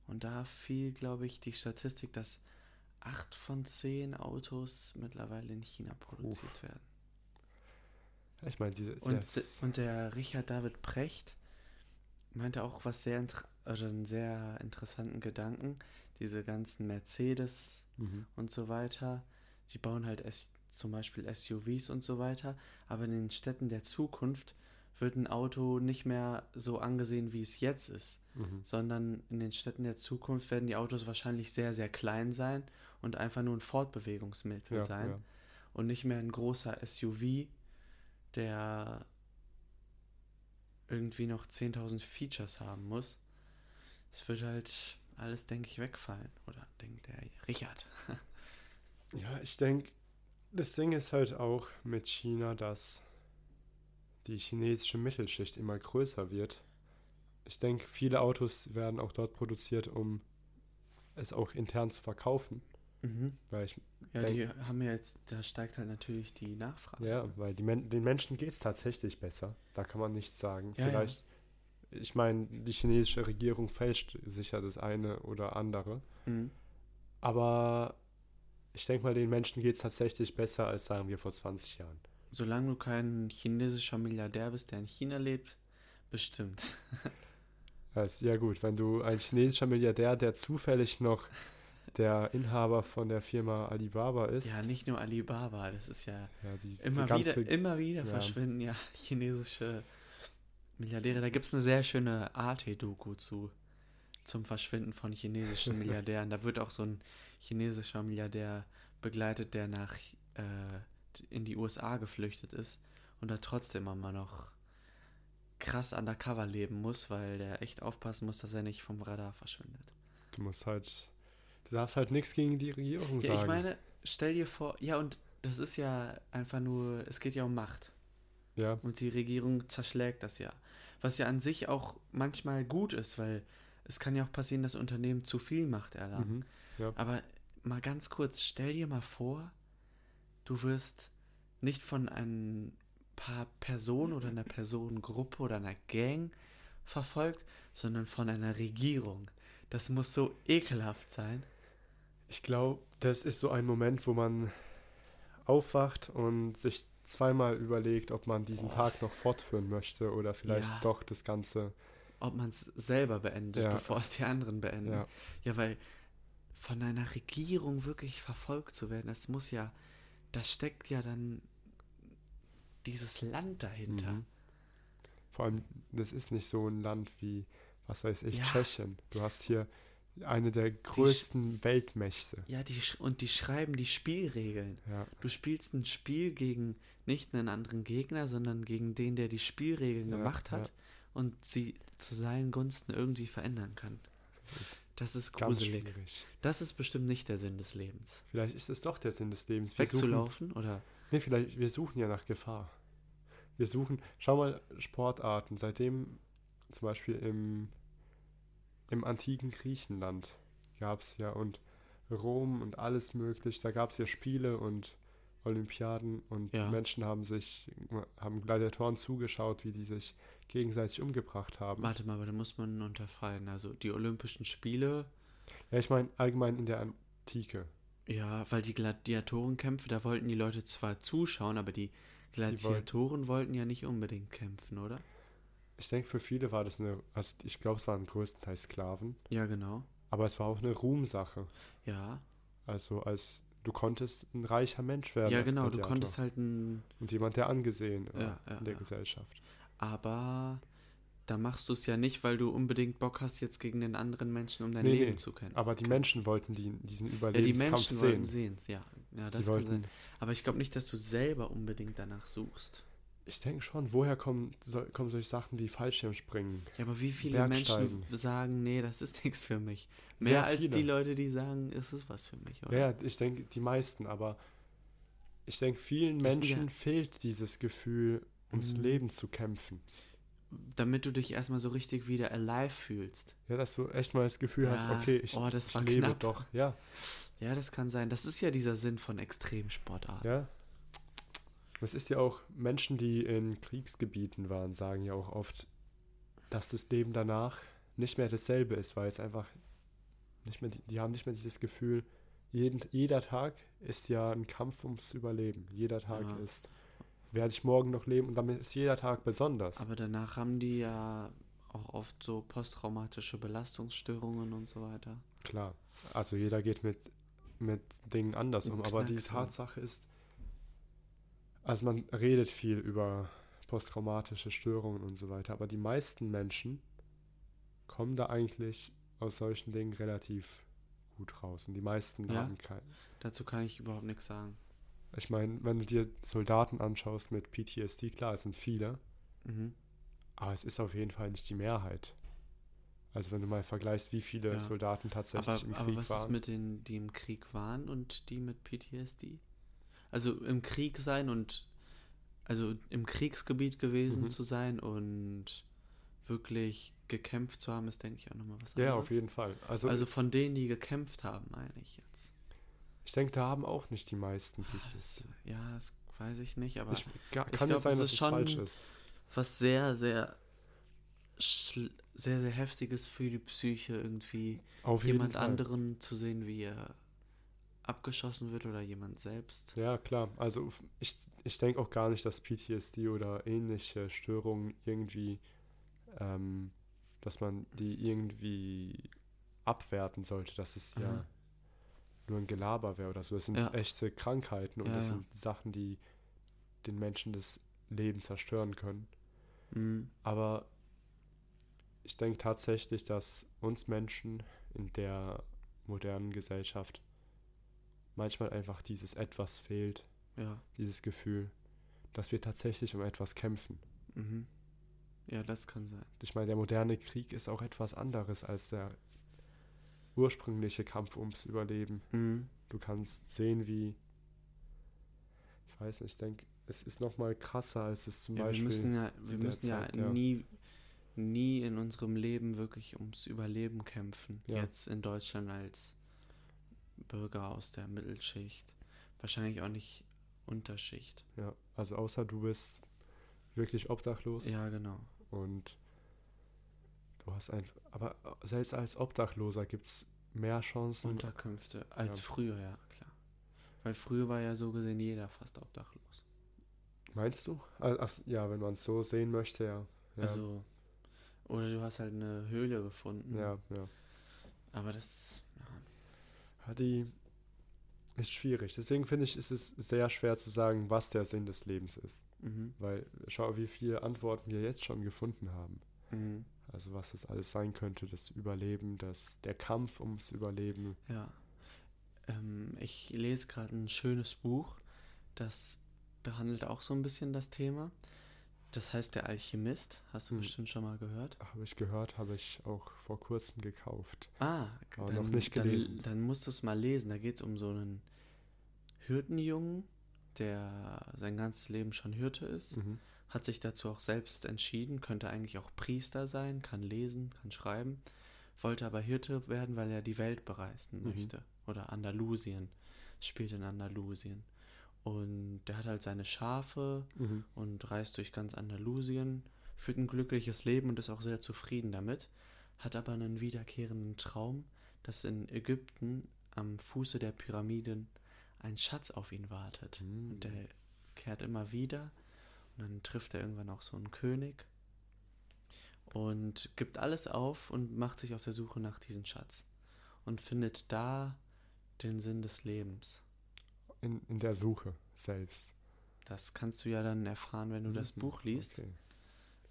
Und da fiel, glaube ich, die Statistik, dass acht von zehn Autos mittlerweile in China produziert Uff. werden. Ich meine, diese und, und der Richard David Precht meinte auch was sehr also einen sehr interessanten Gedanken. Diese ganzen Mercedes mhm. und so weiter die bauen halt S zum Beispiel SUVs und so weiter, aber in den Städten der Zukunft wird ein Auto nicht mehr so angesehen, wie es jetzt ist, mhm. sondern in den Städten der Zukunft werden die Autos wahrscheinlich sehr, sehr klein sein und einfach nur ein Fortbewegungsmittel ja, sein ja. und nicht mehr ein großer SUV, der irgendwie noch 10.000 Features haben muss. Es wird halt alles, denke ich, wegfallen. Oder denkt der Richard. Ja, ich denke, das Ding ist halt auch mit China, dass die chinesische Mittelschicht immer größer wird. Ich denke, viele Autos werden auch dort produziert, um es auch intern zu verkaufen. Mhm. Weil ich ja, denk, die haben ja jetzt, da steigt halt natürlich die Nachfrage. Ja, weil die Men den Menschen geht es tatsächlich besser. Da kann man nichts sagen. Ja, Vielleicht, ja. ich meine, die chinesische Regierung fälscht sicher das eine oder andere. Mhm. Aber ich denke mal, den Menschen geht es tatsächlich besser als, sagen wir, vor 20 Jahren. Solange du kein chinesischer Milliardär bist, der in China lebt, bestimmt. Also, ja gut, wenn du ein chinesischer Milliardär, der zufällig noch der Inhaber von der Firma Alibaba ist. Ja, nicht nur Alibaba, das ist ja, ja die, immer, ganze, wieder, immer wieder ja. verschwinden ja chinesische Milliardäre. Da gibt es eine sehr schöne Arte-Doku zu zum Verschwinden von chinesischen Milliardären. da wird auch so ein chinesischer Milliardär begleitet, der nach äh, in die USA geflüchtet ist und da trotzdem immer noch krass undercover leben muss, weil der echt aufpassen muss, dass er nicht vom Radar verschwindet. Du musst halt, du darfst halt nichts gegen die Regierung ja, sagen. Ich meine, stell dir vor, ja und das ist ja einfach nur, es geht ja um Macht. Ja. Und die Regierung zerschlägt das ja. Was ja an sich auch manchmal gut ist, weil es kann ja auch passieren, dass Unternehmen zu viel Macht erlangen. Mhm, ja. Aber mal ganz kurz, stell dir mal vor, du wirst nicht von ein paar Personen oder einer Personengruppe oder einer Gang verfolgt, sondern von einer Regierung. Das muss so ekelhaft sein. Ich glaube, das ist so ein Moment, wo man aufwacht und sich zweimal überlegt, ob man diesen oh. Tag noch fortführen möchte oder vielleicht ja. doch das Ganze. Ob man es selber beendet, ja. bevor es die anderen beenden. Ja. ja, weil von einer Regierung wirklich verfolgt zu werden, das muss ja, da steckt ja dann dieses Land dahinter. Mhm. Vor allem, das ist nicht so ein Land wie, was weiß ich, ja. Tschechien. Du hast hier eine der größten Weltmächte. Ja, die, und die schreiben die Spielregeln. Ja. Du spielst ein Spiel gegen nicht einen anderen Gegner, sondern gegen den, der die Spielregeln ja, gemacht hat und sie zu seinen Gunsten irgendwie verändern kann. Das ist, das ist gruselig. Das ist bestimmt nicht der Sinn des Lebens. Vielleicht ist es doch der Sinn des Lebens. Wir Wegzulaufen suchen, oder? Nee, vielleicht, wir suchen ja nach Gefahr. Wir suchen, schau mal, Sportarten. Seitdem zum Beispiel im, im antiken Griechenland gab es ja und Rom und alles möglich. Da gab es ja Spiele und Olympiaden und ja. Menschen haben sich, haben Gladiatoren zugeschaut, wie die sich gegenseitig umgebracht haben. Warte mal, aber da muss man unterscheiden. Also die Olympischen Spiele. Ja, ich meine allgemein in der Antike. Ja, weil die Gladiatorenkämpfe, da wollten die Leute zwar zuschauen, aber die Gladiatoren die wollten ja nicht unbedingt kämpfen, oder? Ich denke, für viele war das eine, also ich glaube, es waren größtenteils Sklaven. Ja, genau. Aber es war auch eine Ruhmsache. Ja. Also als du konntest ein reicher Mensch werden. Ja, genau, du konntest halt ein... Und jemand, der angesehen ja, ja, in der ja. Gesellschaft. Aber da machst du es ja nicht, weil du unbedingt Bock hast, jetzt gegen den anderen Menschen um dein nee, Leben nee. zu kämpfen. Aber die Menschen wollten die, diesen Überlebenskampf ja, die Menschen sehen. wollten sehen, ja. ja das kann sein. Aber ich glaube nicht, dass du selber unbedingt danach suchst. Ich denke schon, woher kommen, so, kommen solche Sachen wie Fallschirmspringen? Ja, aber wie viele Menschen sagen, nee, das ist nichts für mich? Mehr als die Leute, die sagen, es ist was für mich, oder? Ja, ich denke, die meisten, aber ich denke, vielen das Menschen ja fehlt dieses Gefühl, ums mhm. Leben zu kämpfen damit du dich erstmal so richtig wieder alive fühlst. Ja, dass du echt mal das Gefühl ja. hast, okay, ich, oh, ich lebe knapp. doch. Ja. Ja, das kann sein. Das ist ja dieser Sinn von Extremsportarten. Ja. Es ist ja auch, Menschen, die in Kriegsgebieten waren, sagen ja auch oft, dass das Leben danach nicht mehr dasselbe ist, weil es einfach nicht mehr, die haben nicht mehr dieses Gefühl, jeden, jeder Tag ist ja ein Kampf ums Überleben. Jeder Tag ja. ist werde ich morgen noch leben und damit ist jeder Tag besonders. Aber danach haben die ja auch oft so posttraumatische Belastungsstörungen und so weiter. Klar, also jeder geht mit, mit Dingen anders um, aber die Tatsache ist, also man redet viel über posttraumatische Störungen und so weiter, aber die meisten Menschen kommen da eigentlich aus solchen Dingen relativ gut raus und die meisten ja, haben keinen. Dazu kann ich überhaupt nichts sagen. Ich meine, wenn du dir Soldaten anschaust mit PTSD, klar, es sind viele, mhm. aber es ist auf jeden Fall nicht die Mehrheit. Also wenn du mal vergleichst, wie viele ja. Soldaten tatsächlich aber, im Krieg waren. Aber was waren. ist mit denen, die im Krieg waren und die mit PTSD? Also im Krieg sein und also im Kriegsgebiet gewesen mhm. zu sein und wirklich gekämpft zu haben, ist, denke ich, auch nochmal was anderes. Ja, auf jeden Fall. Also, also von denen, die gekämpft haben, meine ich jetzt. Ich denke, da haben auch nicht die meisten ah, das, Ja, das weiß ich nicht, aber ich, kann ich glaub, sein, dass es falsch ist. Was sehr, sehr, sehr, sehr heftiges für die Psyche irgendwie, Auf jemand anderen zu sehen, wie er abgeschossen wird oder jemand selbst. Ja, klar. Also ich, ich denke auch gar nicht, dass PTSD oder ähnliche Störungen irgendwie, ähm, dass man die irgendwie abwerten sollte, dass es ja nur ein Gelaber wäre oder so. Das sind ja. echte Krankheiten und ja, das sind Sachen, die den Menschen das Leben zerstören können. Mhm. Aber ich denke tatsächlich, dass uns Menschen in der modernen Gesellschaft manchmal einfach dieses etwas fehlt. Ja. Dieses Gefühl, dass wir tatsächlich um etwas kämpfen. Mhm. Ja, das kann sein. Ich meine, der moderne Krieg ist auch etwas anderes als der ursprüngliche Kampf ums Überleben. Mhm. Du kannst sehen, wie. Ich weiß nicht, ich denke, es ist noch mal krasser, als es zum ja, Beispiel. Wir müssen ja, wir müssen Zeit, ja, nie, nie in unserem Leben wirklich ums Überleben kämpfen. Ja. Jetzt in Deutschland als Bürger aus der Mittelschicht. Wahrscheinlich auch nicht Unterschicht. Ja, also außer du bist wirklich obdachlos. Ja, genau. Und du hast einfach, aber selbst als Obdachloser gibt es mehr Chancen. Unterkünfte als ja. früher, ja, klar. Weil früher war ja so gesehen jeder fast obdachlos. Meinst du? Ach, ja, wenn man es so sehen möchte, ja. ja. Also, oder du hast halt eine Höhle gefunden. Ja, ja. Aber das die ist schwierig. Deswegen finde ich, ist es sehr schwer zu sagen, was der Sinn des Lebens ist. Mhm. Weil schau, wie viele Antworten wir jetzt schon gefunden haben. Mhm. Also was das alles sein könnte, das Überleben, das, der Kampf ums Überleben. Ja. Ähm, ich lese gerade ein schönes Buch, das behandelt auch so ein bisschen das Thema. Das heißt Der Alchemist, hast du hm. bestimmt schon mal gehört? Habe ich gehört, habe ich auch vor kurzem gekauft. Ah, aber dann, noch nicht gelesen. Dann, dann musst du es mal lesen. Da geht es um so einen Hirtenjungen, der sein ganzes Leben schon Hirte ist, mhm. Hat sich dazu auch selbst entschieden, könnte eigentlich auch Priester sein, kann lesen, kann schreiben, wollte aber Hirte werden, weil er die Welt bereisen mhm. möchte. Oder Andalusien. Es spielt in Andalusien. Und der hat halt seine Schafe mhm. und reist durch ganz Andalusien, führt ein glückliches Leben und ist auch sehr zufrieden damit, hat aber einen wiederkehrenden Traum, dass in Ägypten am Fuße der Pyramiden ein Schatz auf ihn wartet. Mhm. Und der kehrt immer wieder und dann trifft er irgendwann auch so einen König und gibt alles auf und macht sich auf der Suche nach diesem Schatz und findet da den Sinn des Lebens in, in der Suche selbst. Das kannst du ja dann erfahren, wenn du mhm. das Buch liest. Okay.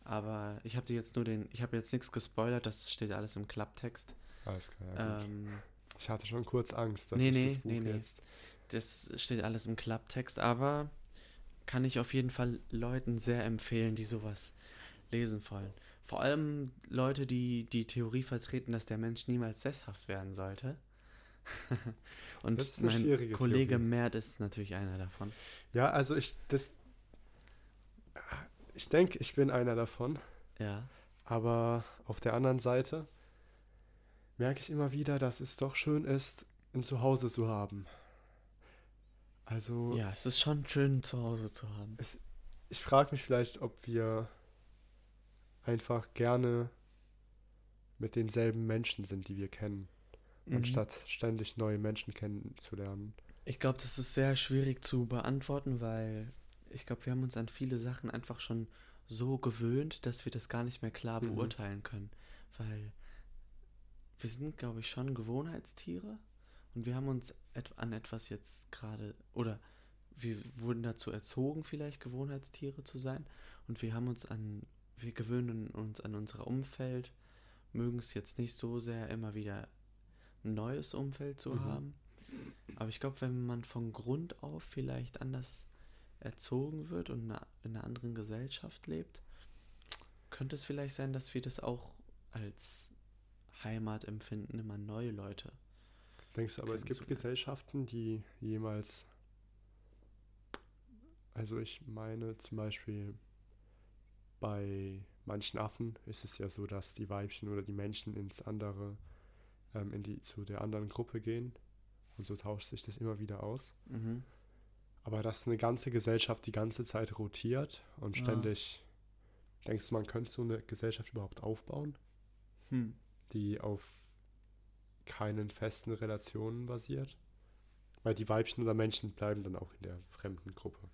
Aber ich habe dir jetzt nur den, ich habe jetzt nichts gespoilert, das steht alles im Klapptext. Alles klar, ja, ähm, Ich hatte schon kurz Angst, dass nee, ich nee, das Buch nee, nee. jetzt. Das steht alles im Klapptext, aber kann ich auf jeden Fall Leuten sehr empfehlen, die sowas lesen wollen. Vor allem Leute, die die Theorie vertreten, dass der Mensch niemals sesshaft werden sollte. Und mein Kollege Theorie. Mert ist natürlich einer davon. Ja, also ich, das, ich denke, ich bin einer davon. Ja. Aber auf der anderen Seite merke ich immer wieder, dass es doch schön ist, ein Zuhause zu haben. Also. Ja, es ist schon schön, ein Zuhause zu haben. Es, ich frage mich vielleicht, ob wir einfach gerne mit denselben Menschen sind, die wir kennen mhm. anstatt ständig neue Menschen kennenzulernen? Ich glaube, das ist sehr schwierig zu beantworten, weil ich glaube, wir haben uns an viele Sachen einfach schon so gewöhnt, dass wir das gar nicht mehr klar mhm. beurteilen können. Weil wir sind, glaube ich, schon Gewohnheitstiere und wir haben uns an etwas jetzt gerade, oder wir wurden dazu erzogen, vielleicht Gewohnheitstiere zu sein und wir haben uns an, wir gewöhnen uns an unser Umfeld, mögen es jetzt nicht so sehr immer wieder ein neues Umfeld zu mhm. haben. Aber ich glaube, wenn man von Grund auf vielleicht anders erzogen wird und in einer anderen Gesellschaft lebt, könnte es vielleicht sein, dass wir das auch als Heimat empfinden, immer neue Leute. Denkst du, aber es gibt Gesellschaften, die jemals, also ich meine zum Beispiel bei manchen Affen ist es ja so, dass die Weibchen oder die Männchen ins andere ähm, in die, zu der anderen Gruppe gehen. Und so tauscht sich das immer wieder aus. Mhm. Aber dass eine ganze Gesellschaft die ganze Zeit rotiert und ständig, ja. denkst du, man könnte so eine Gesellschaft überhaupt aufbauen, hm. die auf keinen festen Relationen basiert? Weil die Weibchen oder Männchen bleiben dann auch in der fremden Gruppe.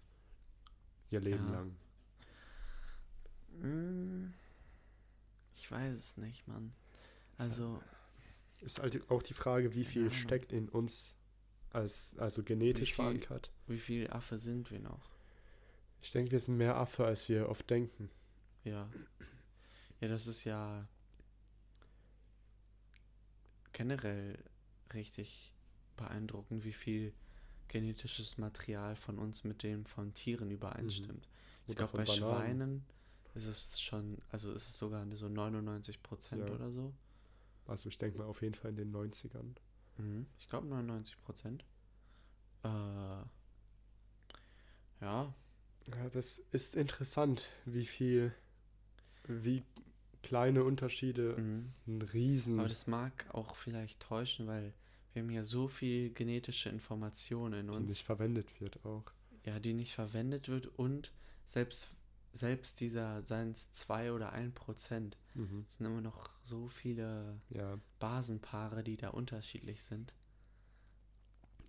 Ihr Leben ja. lang. Hm. Ich weiß es nicht, Mann. Also. Ist halt auch die Frage, wie viel ja, steckt in uns als also genetisch wie viel, verankert. Wie viel Affe sind wir noch? Ich denke, wir sind mehr Affe, als wir oft denken. Ja. Ja, das ist ja generell richtig beeindruckend, wie viel genetisches Material von uns mit dem von Tieren übereinstimmt. Mhm. Ich glaube, bei Bananen. Schweinen ist es schon, also ist es sogar so 99 Prozent ja. oder so. Also ich denke mal auf jeden Fall in den 90ern. Mhm. Ich glaube 99 Prozent. Äh, ja. Ja, das ist interessant, wie viel, wie kleine Unterschiede mhm. ein Riesen. Aber das mag auch vielleicht täuschen, weil wir haben ja so viel genetische Information in uns. Die nicht verwendet wird auch. Ja, die nicht verwendet wird und selbst, selbst dieser, seien es zwei oder ein Prozent, mhm. sind immer noch so viele ja. Basenpaare, die da unterschiedlich sind.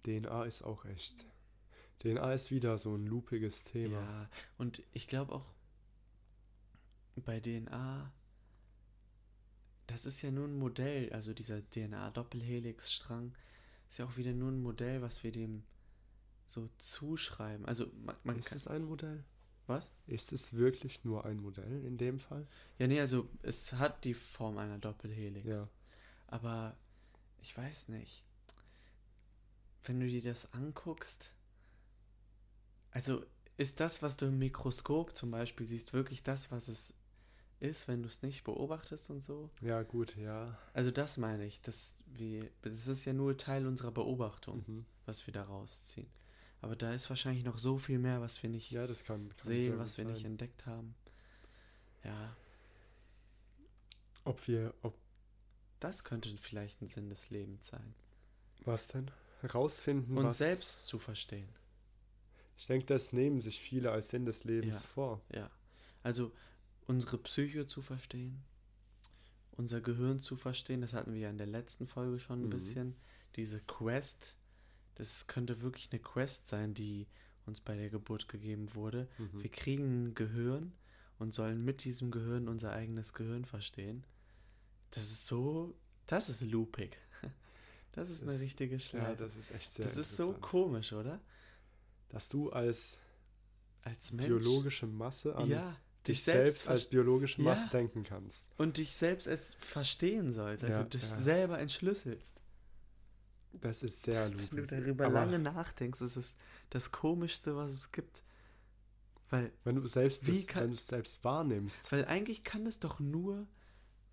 DNA ist auch echt. DNA ist wieder so ein lupiges Thema. Ja, und ich glaube auch bei DNA das ist ja nur ein Modell, also dieser DNA-Doppelhelix-Strang ist ja auch wieder nur ein Modell, was wir dem so zuschreiben. Also man, man ist es ein Modell? Was? Ist es wirklich nur ein Modell in dem Fall? Ja, nee, also es hat die Form einer Doppelhelix. Ja. Aber ich weiß nicht. Wenn du dir das anguckst, also ist das, was du im Mikroskop zum Beispiel siehst, wirklich das, was es ist, wenn du es nicht beobachtest und so. Ja, gut, ja. Also das meine ich, dass wir, das ist ja nur Teil unserer Beobachtung, mhm. was wir da rausziehen. Aber da ist wahrscheinlich noch so viel mehr, was wir nicht ja, das kann, kann sehen, was wir sein. nicht entdeckt haben. Ja. Ob wir, ob. Das könnte vielleicht ein Sinn des Lebens sein. Was denn? Herausfinden, Und was. selbst zu verstehen. Ich denke, das nehmen sich viele als Sinn des Lebens ja, vor. Ja. Also unsere Psyche zu verstehen, unser Gehirn zu verstehen. Das hatten wir ja in der letzten Folge schon ein mhm. bisschen. Diese Quest, das könnte wirklich eine Quest sein, die uns bei der Geburt gegeben wurde. Mhm. Wir kriegen ein Gehirn und sollen mit diesem Gehirn unser eigenes Gehirn verstehen. Das ist so, das ist loopig. Das ist das eine richtige Schleife. Ja, das ist echt sehr Das ist so komisch, oder? Dass du als, als biologische Masse an ja dich selbst, selbst als biologische Masse ja. denken kannst. Und dich selbst als verstehen sollst, also ja, dich ja. selber entschlüsselst. Das ist sehr loopig. Wenn du darüber Aber lange nachdenkst, ist es das Komischste, was es gibt. Weil, wenn du selbst das, kann, wenn du selbst wahrnimmst. Weil eigentlich kann es doch nur,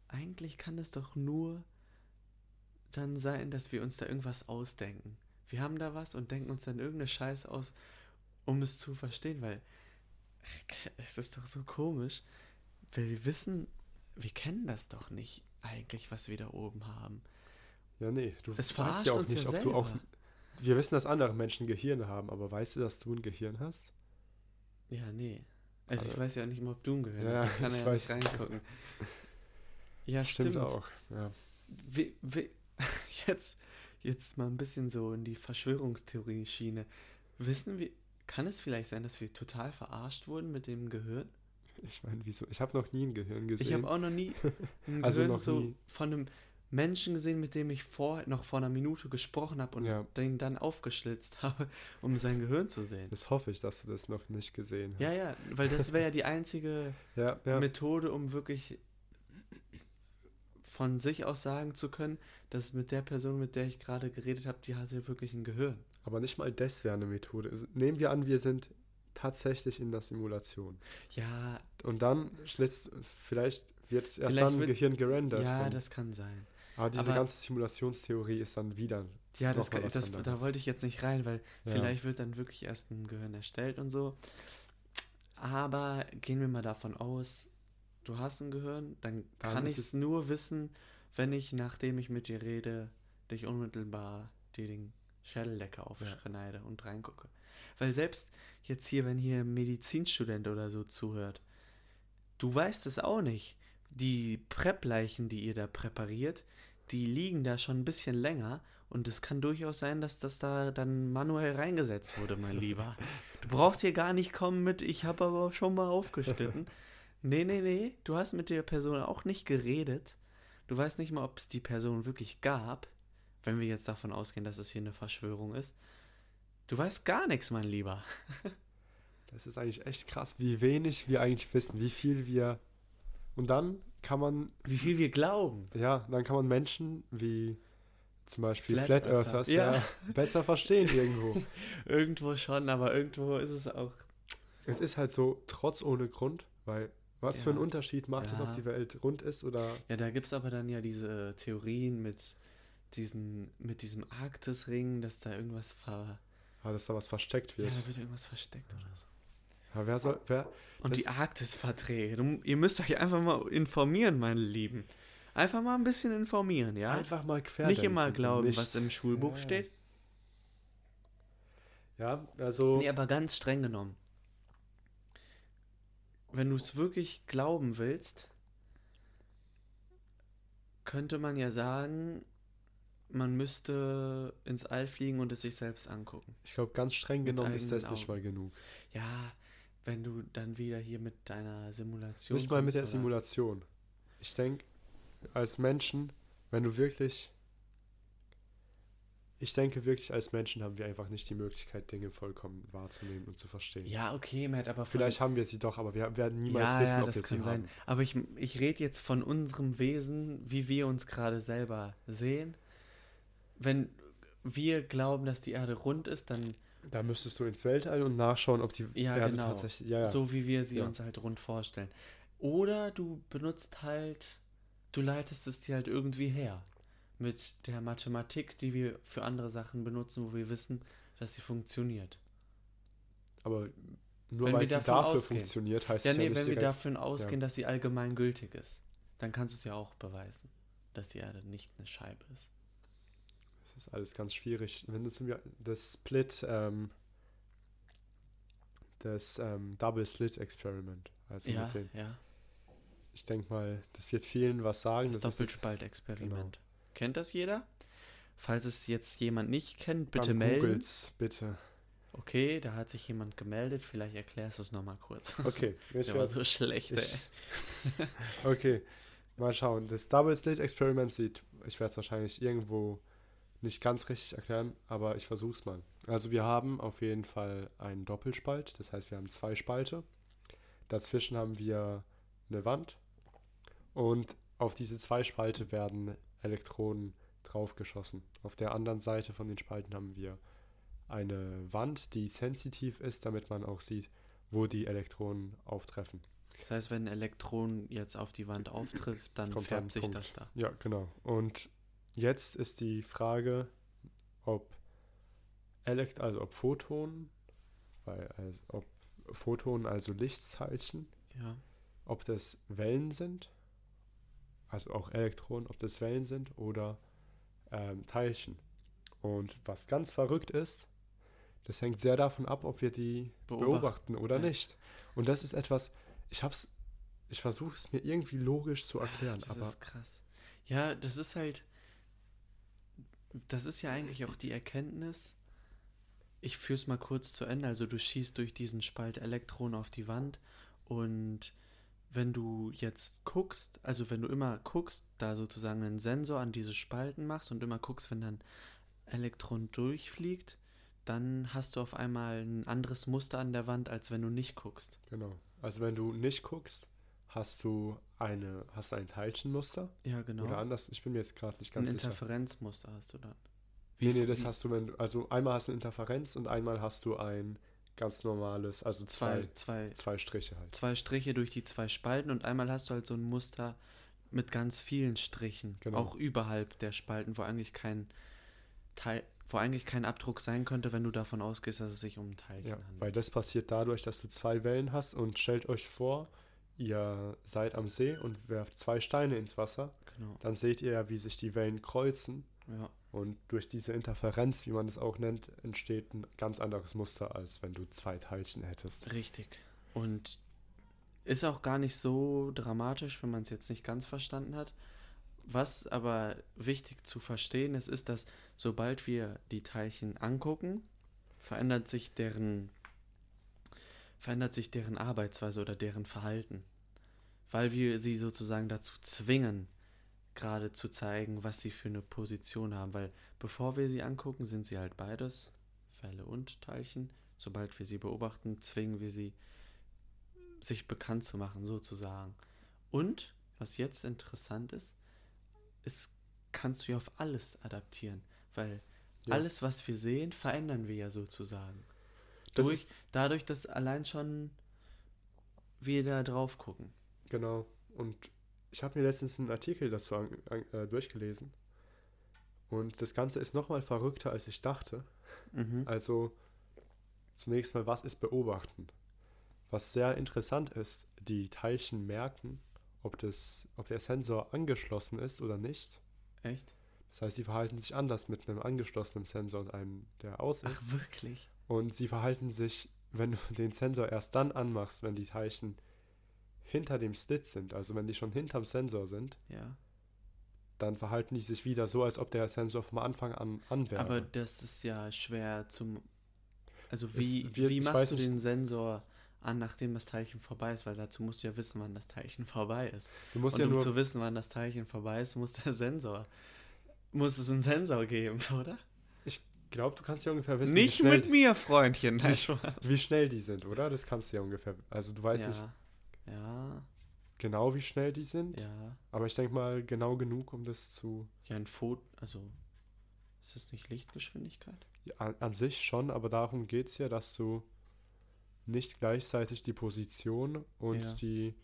eigentlich kann es doch nur dann sein, dass wir uns da irgendwas ausdenken. Wir haben da was und denken uns dann irgendeine Scheiß aus, um es zu verstehen, weil es ist doch so komisch, weil wir wissen, wir kennen das doch nicht eigentlich, was wir da oben haben. Ja, nee, du es weißt ja auch nicht, ja ob du auch. Wir wissen, dass andere Menschen Gehirne haben, aber weißt du, dass du ein Gehirn hast? Ja, nee. Also, also ich weiß ja nicht mal, ob du ein Gehirn ja, hast. Ich kann ich ja weiß. nicht reingucken. Ja, stimmt. stimmt auch, ja. Wie, wie, jetzt, jetzt mal ein bisschen so in die Verschwörungstheorie-Schiene. Wissen wir, kann es vielleicht sein, dass wir total verarscht wurden mit dem Gehirn? Ich meine, wieso? Ich habe noch nie ein Gehirn gesehen. Ich habe auch noch nie ein also Gehirn so nie. von einem Menschen gesehen, mit dem ich vor, noch vor einer Minute gesprochen habe und ja. den dann aufgeschlitzt habe, um sein Gehirn zu sehen. Das hoffe ich, dass du das noch nicht gesehen hast. Ja, ja, weil das wäre ja die einzige ja, ja. Methode, um wirklich von sich aus sagen zu können, dass mit der Person, mit der ich gerade geredet habe, die hatte wirklich ein Gehirn. Aber nicht mal das wäre eine Methode. Nehmen wir an, wir sind tatsächlich in der Simulation. Ja. Und dann schlitzt, vielleicht wird erst vielleicht dann wird, Gehirn gerendert. Ja, von. das kann sein. Aber diese Aber, ganze Simulationstheorie ist dann wieder. Ja, das, kann, das da wollte ich jetzt nicht rein, weil ja. vielleicht wird dann wirklich erst ein Gehirn erstellt und so. Aber gehen wir mal davon aus, du hast ein Gehirn, dann, dann kann ich es nur wissen, wenn ich, nachdem ich mit dir rede, dich unmittelbar dir den Schädeldecke aufschneide ja. und reingucke. Weil selbst jetzt hier, wenn hier ein Medizinstudent oder so zuhört, du weißt es auch nicht. Die Prep-Leichen, die ihr da präpariert, die liegen da schon ein bisschen länger Und es kann durchaus sein, dass das da dann manuell reingesetzt wurde, mein Lieber. Du brauchst hier gar nicht kommen mit, ich habe aber schon mal aufgeschnitten. Nee, nee, nee, du hast mit der Person auch nicht geredet. Du weißt nicht mal, ob es die Person wirklich gab, wenn wir jetzt davon ausgehen, dass es hier eine Verschwörung ist. Du weißt gar nichts, mein Lieber. das ist eigentlich echt krass, wie wenig wir eigentlich wissen, wie viel wir. Und dann kann man. Wie viel wir glauben. Ja, dann kann man Menschen wie zum Beispiel Flat, Flat Earthers ja. ja. besser verstehen irgendwo. irgendwo schon, aber irgendwo ist es auch. Es ist halt so, trotz ohne Grund, weil was ja. für einen Unterschied macht ja. es, ob die Welt rund ist oder. Ja, da gibt es aber dann ja diese Theorien mit, diesen, mit diesem Arktisring, dass da irgendwas ver. Ah, dass da was versteckt wird. Ja, da wird irgendwas versteckt oder so. Ja, wer soll. Wer, Und die Arktisverträge. Ihr müsst euch einfach mal informieren, meine Lieben. Einfach mal ein bisschen informieren, ja? Einfach mal quer. Nicht immer glauben, Nicht. was im Schulbuch ja. steht. Ja, also. Nee, aber ganz streng genommen wenn du es wirklich glauben willst, könnte man ja sagen, man müsste ins All fliegen und es sich selbst angucken. Ich glaube, ganz streng mit genommen ist das Augen. nicht mal genug. Ja, wenn du dann wieder hier mit deiner Simulation. Nicht mal mit der oder? Simulation. Ich denke, als Menschen, wenn du wirklich ich denke wirklich, als Menschen haben wir einfach nicht die Möglichkeit, Dinge vollkommen wahrzunehmen und zu verstehen. Ja, okay, Matt, aber vielleicht haben wir sie doch, aber wir werden niemals ja, wissen, ja, ob wir sie sein. haben. Aber ich, ich rede jetzt von unserem Wesen, wie wir uns gerade selber sehen. Wenn wir glauben, dass die Erde rund ist, dann da müsstest du ins Weltall und nachschauen, ob die ja, Erde genau. tatsächlich. Ja, ja. So wie wir sie ja. uns halt rund vorstellen. Oder du benutzt halt, du leitest es dir halt irgendwie her mit der Mathematik, die wir für andere Sachen benutzen, wo wir wissen, dass sie funktioniert. Aber nur wenn weil sie dafür ausgehen. funktioniert, heißt ja, nee, ja nicht wenn wir davon ausgehen, ja. dass sie allgemein gültig ist, dann kannst du es ja auch beweisen, dass die Erde nicht eine Scheibe ist. Das ist alles ganz schwierig. Wenn du zum das Split, ähm, das ähm, Double Slit Experiment, also ja, den, ja. Ich denke mal, das wird vielen was sagen. Das, das Doppelspaltexperiment. Genau. Kennt das jeder? Falls es jetzt jemand nicht kennt, bitte Dann melden. Googles, bitte. Okay, da hat sich jemand gemeldet. Vielleicht erklärst du es nochmal kurz. Okay. Der war so schlecht, ich, okay, mal schauen. Das Double Slit Experiment sieht, ich werde es wahrscheinlich irgendwo nicht ganz richtig erklären, aber ich versuche es mal. Also wir haben auf jeden Fall einen Doppelspalt, das heißt wir haben zwei Spalte. Dazwischen haben wir eine Wand und auf diese zwei Spalte werden Elektronen draufgeschossen. Auf der anderen Seite von den Spalten haben wir eine Wand, die sensitiv ist, damit man auch sieht, wo die Elektronen auftreffen. Das heißt, wenn ein Elektron jetzt auf die Wand auftrifft, dann Kommt färbt sich Punkt. das da. Ja, genau. Und jetzt ist die Frage, ob Elekt also ob Photonen, weil also ob Photonen also Lichtteilchen, ja. ob das Wellen sind also auch Elektronen, ob das Wellen sind oder ähm, Teilchen. Und was ganz verrückt ist, das hängt sehr davon ab, ob wir die beobachten, beobachten oder ja. nicht. Und das ist etwas, ich hab's, ich versuche es mir irgendwie logisch zu erklären. Das aber ist krass. Ja, das ist halt, das ist ja eigentlich auch die Erkenntnis. Ich führe es mal kurz zu Ende. Also du schießt durch diesen Spalt Elektronen auf die Wand und wenn du jetzt guckst, also wenn du immer guckst, da sozusagen einen Sensor an diese Spalten machst und immer guckst, wenn dann Elektron durchfliegt, dann hast du auf einmal ein anderes Muster an der Wand, als wenn du nicht guckst. Genau. Also wenn du nicht guckst, hast du eine, hast du ein Teilchenmuster? Ja, genau. Oder anders, ich bin mir jetzt gerade nicht ganz ein sicher. Ein Interferenzmuster hast du dann. Wie nee, nee, das hast du, wenn du, also einmal hast du eine Interferenz und einmal hast du ein ganz normales, also zwei, zwei, zwei Striche halt. Zwei Striche durch die zwei Spalten und einmal hast du halt so ein Muster mit ganz vielen Strichen, genau. auch überhalb der Spalten, wo eigentlich kein Teil, wo eigentlich kein Abdruck sein könnte, wenn du davon ausgehst, dass es sich um ein Teilchen ja, handelt. Weil das passiert dadurch, dass du zwei Wellen hast und stellt euch vor, ihr seid am See und werft zwei Steine ins Wasser. Genau. Dann seht ihr ja, wie sich die Wellen kreuzen. Ja. Und durch diese Interferenz, wie man es auch nennt, entsteht ein ganz anderes Muster, als wenn du zwei Teilchen hättest. Richtig. Und ist auch gar nicht so dramatisch, wenn man es jetzt nicht ganz verstanden hat, was aber wichtig zu verstehen ist, ist, dass sobald wir die Teilchen angucken, verändert sich deren verändert sich deren Arbeitsweise oder deren Verhalten, weil wir sie sozusagen dazu zwingen, gerade zu zeigen, was sie für eine Position haben, weil bevor wir sie angucken, sind sie halt beides, Fälle und Teilchen. Sobald wir sie beobachten, zwingen wir sie, sich bekannt zu machen, sozusagen. Und, was jetzt interessant ist, ist, kannst du ja auf alles adaptieren, weil ja. alles, was wir sehen, verändern wir ja sozusagen. Durch, dadurch, dass allein schon wir da drauf gucken. Genau. Und ich habe mir letztens einen Artikel dazu an, äh, durchgelesen. Und das Ganze ist nochmal verrückter, als ich dachte. Mhm. Also zunächst mal, was ist beobachten? Was sehr interessant ist, die Teilchen merken, ob, das, ob der Sensor angeschlossen ist oder nicht. Echt? Das heißt, sie verhalten sich anders mit einem angeschlossenen Sensor und einem, der aus ist. Ach, wirklich? Und sie verhalten sich, wenn du den Sensor erst dann anmachst, wenn die Teilchen hinter dem Slitz sind, also wenn die schon hinterm Sensor sind, ja. dann verhalten die sich wieder so, als ob der Sensor vom Anfang an an wäre. Aber das ist ja schwer zum. Also wie, wird, wie machst du den nicht, Sensor an, nachdem das Teilchen vorbei ist, weil dazu musst du ja wissen, wann das Teilchen vorbei ist. Du musst Und ja um nur zu wissen, wann das Teilchen vorbei ist, muss der Sensor, muss es einen Sensor geben, oder? Ich glaube, du kannst ja ungefähr wissen. Nicht mit mir, Freundchen, nein, Spaß. Wie schnell die sind, oder? Das kannst du ja ungefähr. Also du weißt ja. nicht. Ja. Genau wie schnell die sind. Ja. Aber ich denke mal genau genug, um das zu. Ja, ein Foto, also ist das nicht Lichtgeschwindigkeit? Ja, an, an sich schon, aber darum geht es ja, dass du nicht gleichzeitig die Position und ja. die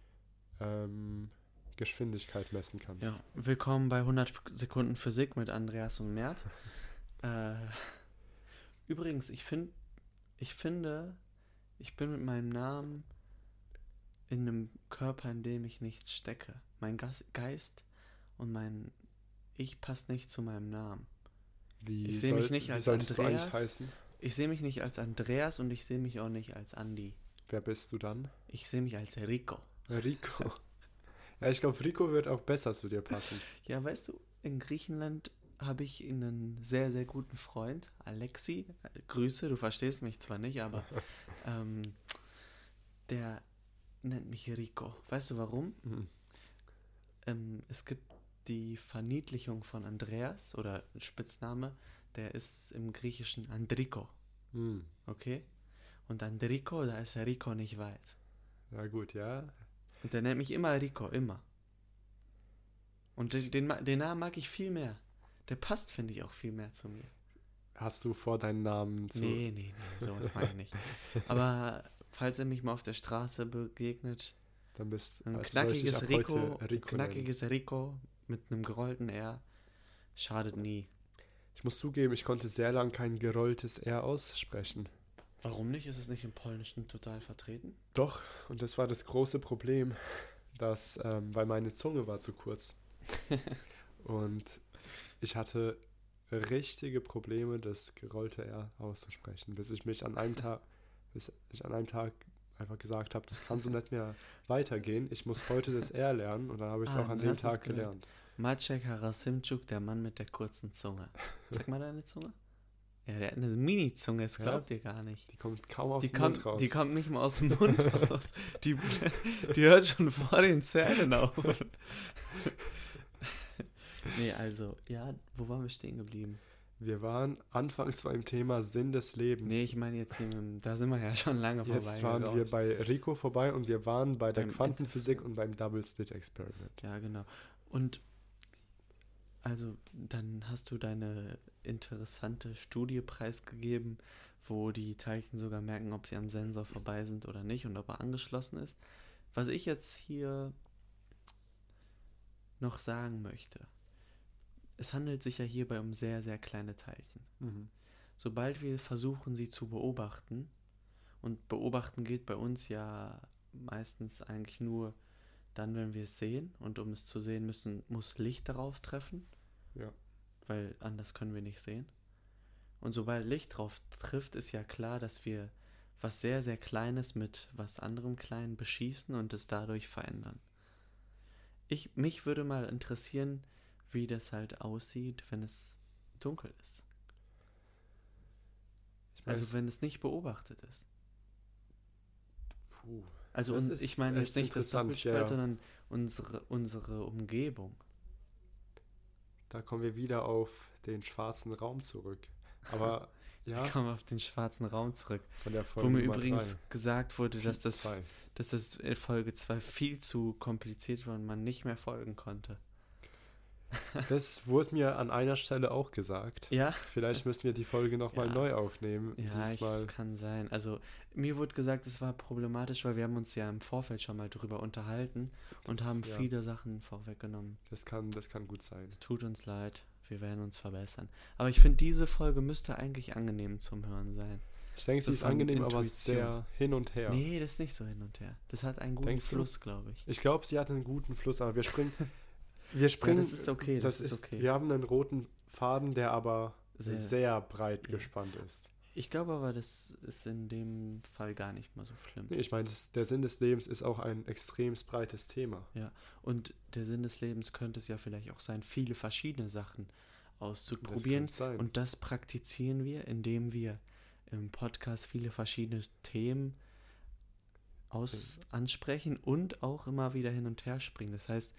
ähm, Geschwindigkeit messen kannst. Ja, willkommen bei 100 Sekunden Physik mit Andreas und Mert. äh, übrigens, ich finde, ich finde, ich bin mit meinem Namen in einem Körper, in dem ich nichts stecke. Mein Geist und mein Ich passt nicht zu meinem Namen. Wie ich sehe mich nicht als Andreas. heißen? Ich sehe mich nicht als Andreas und ich sehe mich auch nicht als Andy. Wer bist du dann? Ich sehe mich als Rico. Rico. Ja, ich glaube, Rico wird auch besser zu dir passen. Ja, weißt du, in Griechenland habe ich einen sehr, sehr guten Freund, Alexi. Grüße, du verstehst mich zwar nicht, aber ähm, der nennt mich Rico. Weißt du warum? Mhm. Ähm, es gibt die Verniedlichung von Andreas oder Spitzname der ist im Griechischen Andriko. Hm. Okay? Und Andriko, da ist Rico nicht weit. Ja, gut, ja. Und der nennt mich immer Rico, immer. Und den, den, den Namen mag ich viel mehr. Der passt, finde ich, auch viel mehr zu mir. Hast du vor, deinen Namen zu. Nee, nee, nee, sowas meine ich nicht. Aber falls er mich mal auf der Straße begegnet, dann bist ein also knackiges Rico, Rico knackiges Rico mit einem gerollten R, schadet nie. Ich muss zugeben, ich konnte sehr lang kein gerolltes R aussprechen. Warum nicht? Ist es nicht im Polnischen total vertreten? Doch, und das war das große Problem, dass, ähm, weil meine Zunge war zu kurz. und ich hatte richtige Probleme, das gerollte R auszusprechen, bis ich mich an einem Tag, bis ich an einem Tag einfach gesagt habe, das kann so nicht mehr weitergehen. Ich muss heute das R lernen und dann habe ich es ah, auch an dem Tag gelernt. Maciek Harasimczuk, der Mann mit der kurzen Zunge. Sag mal deine Zunge. Ja, der hat eine Mini-Zunge, das glaubt ja, ihr gar nicht. Die kommt kaum aus die dem kommt, Mund raus. Die kommt nicht mal aus dem Mund raus. Die, die hört schon vor den Zähnen auf. nee, also, ja, wo waren wir stehen geblieben? Wir waren anfangs beim Thema Sinn des Lebens. Nee, ich meine jetzt hier, da sind wir ja schon lange vorbei. Jetzt waren geraucht. wir bei Rico vorbei und wir waren bei der beim Quantenphysik und beim Double-Slit-Experiment. Ja, genau. Und also dann hast du deine interessante Studie preisgegeben, wo die Teilchen sogar merken, ob sie am Sensor vorbei sind oder nicht und ob er angeschlossen ist. Was ich jetzt hier noch sagen möchte, es handelt sich ja hierbei um sehr, sehr kleine Teilchen. Mhm. Sobald wir versuchen, sie zu beobachten, und beobachten geht bei uns ja meistens eigentlich nur dann, wenn wir es sehen, und um es zu sehen müssen, muss Licht darauf treffen. Ja. Weil anders können wir nicht sehen. Und sobald Licht drauf trifft, ist ja klar, dass wir was sehr, sehr Kleines mit was anderem Kleinen beschießen und es dadurch verändern. Ich, mich würde mal interessieren, wie das halt aussieht, wenn es dunkel ist. also wenn es nicht beobachtet ist. Puh. Also und ich meine jetzt nicht das Doppelspalt, ja. sondern unsere, unsere Umgebung. Da kommen wir wieder auf den schwarzen Raum zurück. Aber ja. Wir kommen auf den schwarzen Raum zurück. Von der Folge Wo mir übrigens drei. gesagt wurde, dass das, dass das Folge 2 viel zu kompliziert war und man nicht mehr folgen konnte. Das wurde mir an einer Stelle auch gesagt. Ja. Vielleicht müssen wir die Folge nochmal ja. neu aufnehmen. Ja, ich, das kann sein. Also mir wurde gesagt, es war problematisch, weil wir haben uns ja im Vorfeld schon mal drüber unterhalten das, und haben ja. viele Sachen vorweggenommen. Das kann, das kann gut sein. Es tut uns leid. Wir werden uns verbessern. Aber ich finde, diese Folge müsste eigentlich angenehm zum Hören sein. Ich denke, sie ist angenehm, Intuition. aber sehr hin und her. Nee, das ist nicht so hin und her. Das hat einen guten Denkst Fluss, glaube ich. Ich glaube, sie hat einen guten Fluss, aber wir springen Wir springen. Ja, das ist okay. Das, das ist, okay. Wir haben einen roten Faden, der aber sehr, sehr breit ja. gespannt ist. Ich glaube aber, das ist in dem Fall gar nicht mal so schlimm. Nee, ich meine, der Sinn des Lebens ist auch ein extrem breites Thema. Ja, und der Sinn des Lebens könnte es ja vielleicht auch sein, viele verschiedene Sachen auszuprobieren. Das und das praktizieren wir, indem wir im Podcast viele verschiedene Themen aus ansprechen und auch immer wieder hin und her springen. Das heißt,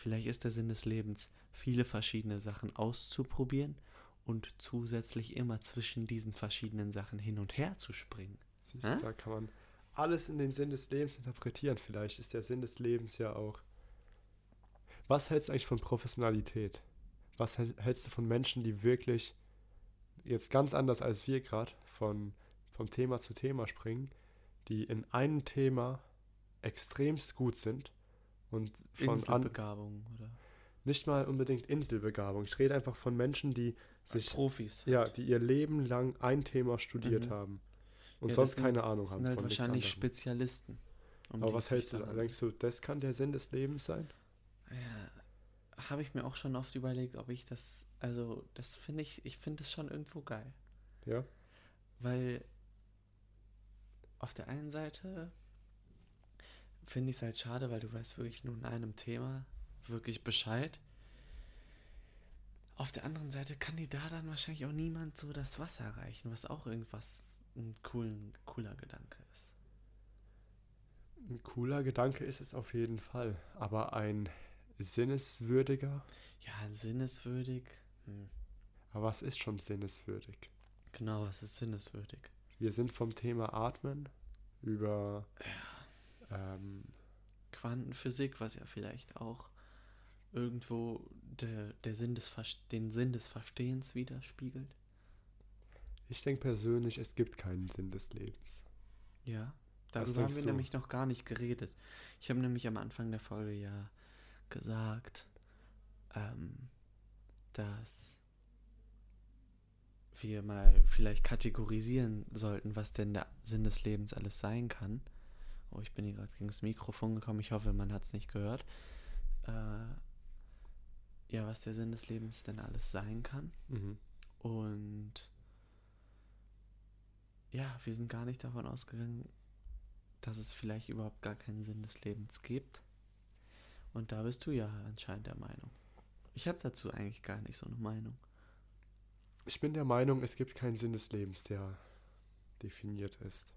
Vielleicht ist der Sinn des Lebens, viele verschiedene Sachen auszuprobieren und zusätzlich immer zwischen diesen verschiedenen Sachen hin und her zu springen. Siehst du, da kann man alles in den Sinn des Lebens interpretieren. Vielleicht ist der Sinn des Lebens ja auch. Was hältst du eigentlich von Professionalität? Was hältst du von Menschen, die wirklich jetzt ganz anders als wir gerade von vom Thema zu Thema springen, die in einem Thema extremst gut sind und von Inselbegabung, oder? Nicht mal unbedingt Inselbegabung. Ich rede einfach von Menschen, die sich. Als Profis. Ja, die ihr Leben lang ein Thema studiert mhm. haben. Und ja, sonst sind, keine Ahnung haben. Halt von wahrscheinlich Spezialisten. Um Aber was hältst du da? Denkst du, das kann der Sinn des Lebens sein? Ja, habe ich mir auch schon oft überlegt, ob ich das. Also, das finde ich. Ich finde das schon irgendwo geil. Ja. Weil. Auf der einen Seite finde ich es halt schade, weil du weißt wirklich nur in einem Thema wirklich Bescheid. Auf der anderen Seite kann dir da dann wahrscheinlich auch niemand so das Wasser reichen, was auch irgendwas ein coolen, cooler Gedanke ist. Ein cooler Gedanke ist es auf jeden Fall, aber ein sinneswürdiger? Ja, sinneswürdig. Hm. Aber was ist schon sinneswürdig? Genau, was ist sinneswürdig? Wir sind vom Thema Atmen über ja ähm, Quantenphysik, was ja vielleicht auch irgendwo der, der Sinn des den Sinn des Verstehens widerspiegelt? Ich denke persönlich, es gibt keinen Sinn des Lebens. Ja, darüber haben wir du? nämlich noch gar nicht geredet. Ich habe nämlich am Anfang der Folge ja gesagt, ähm, dass wir mal vielleicht kategorisieren sollten, was denn der Sinn des Lebens alles sein kann. Oh, ich bin hier gerade gegen das Mikrofon gekommen. Ich hoffe, man hat es nicht gehört. Äh, ja, was der Sinn des Lebens denn alles sein kann. Mhm. Und ja, wir sind gar nicht davon ausgegangen, dass es vielleicht überhaupt gar keinen Sinn des Lebens gibt. Und da bist du ja anscheinend der Meinung. Ich habe dazu eigentlich gar nicht so eine Meinung. Ich bin der Meinung, es gibt keinen Sinn des Lebens, der definiert ist.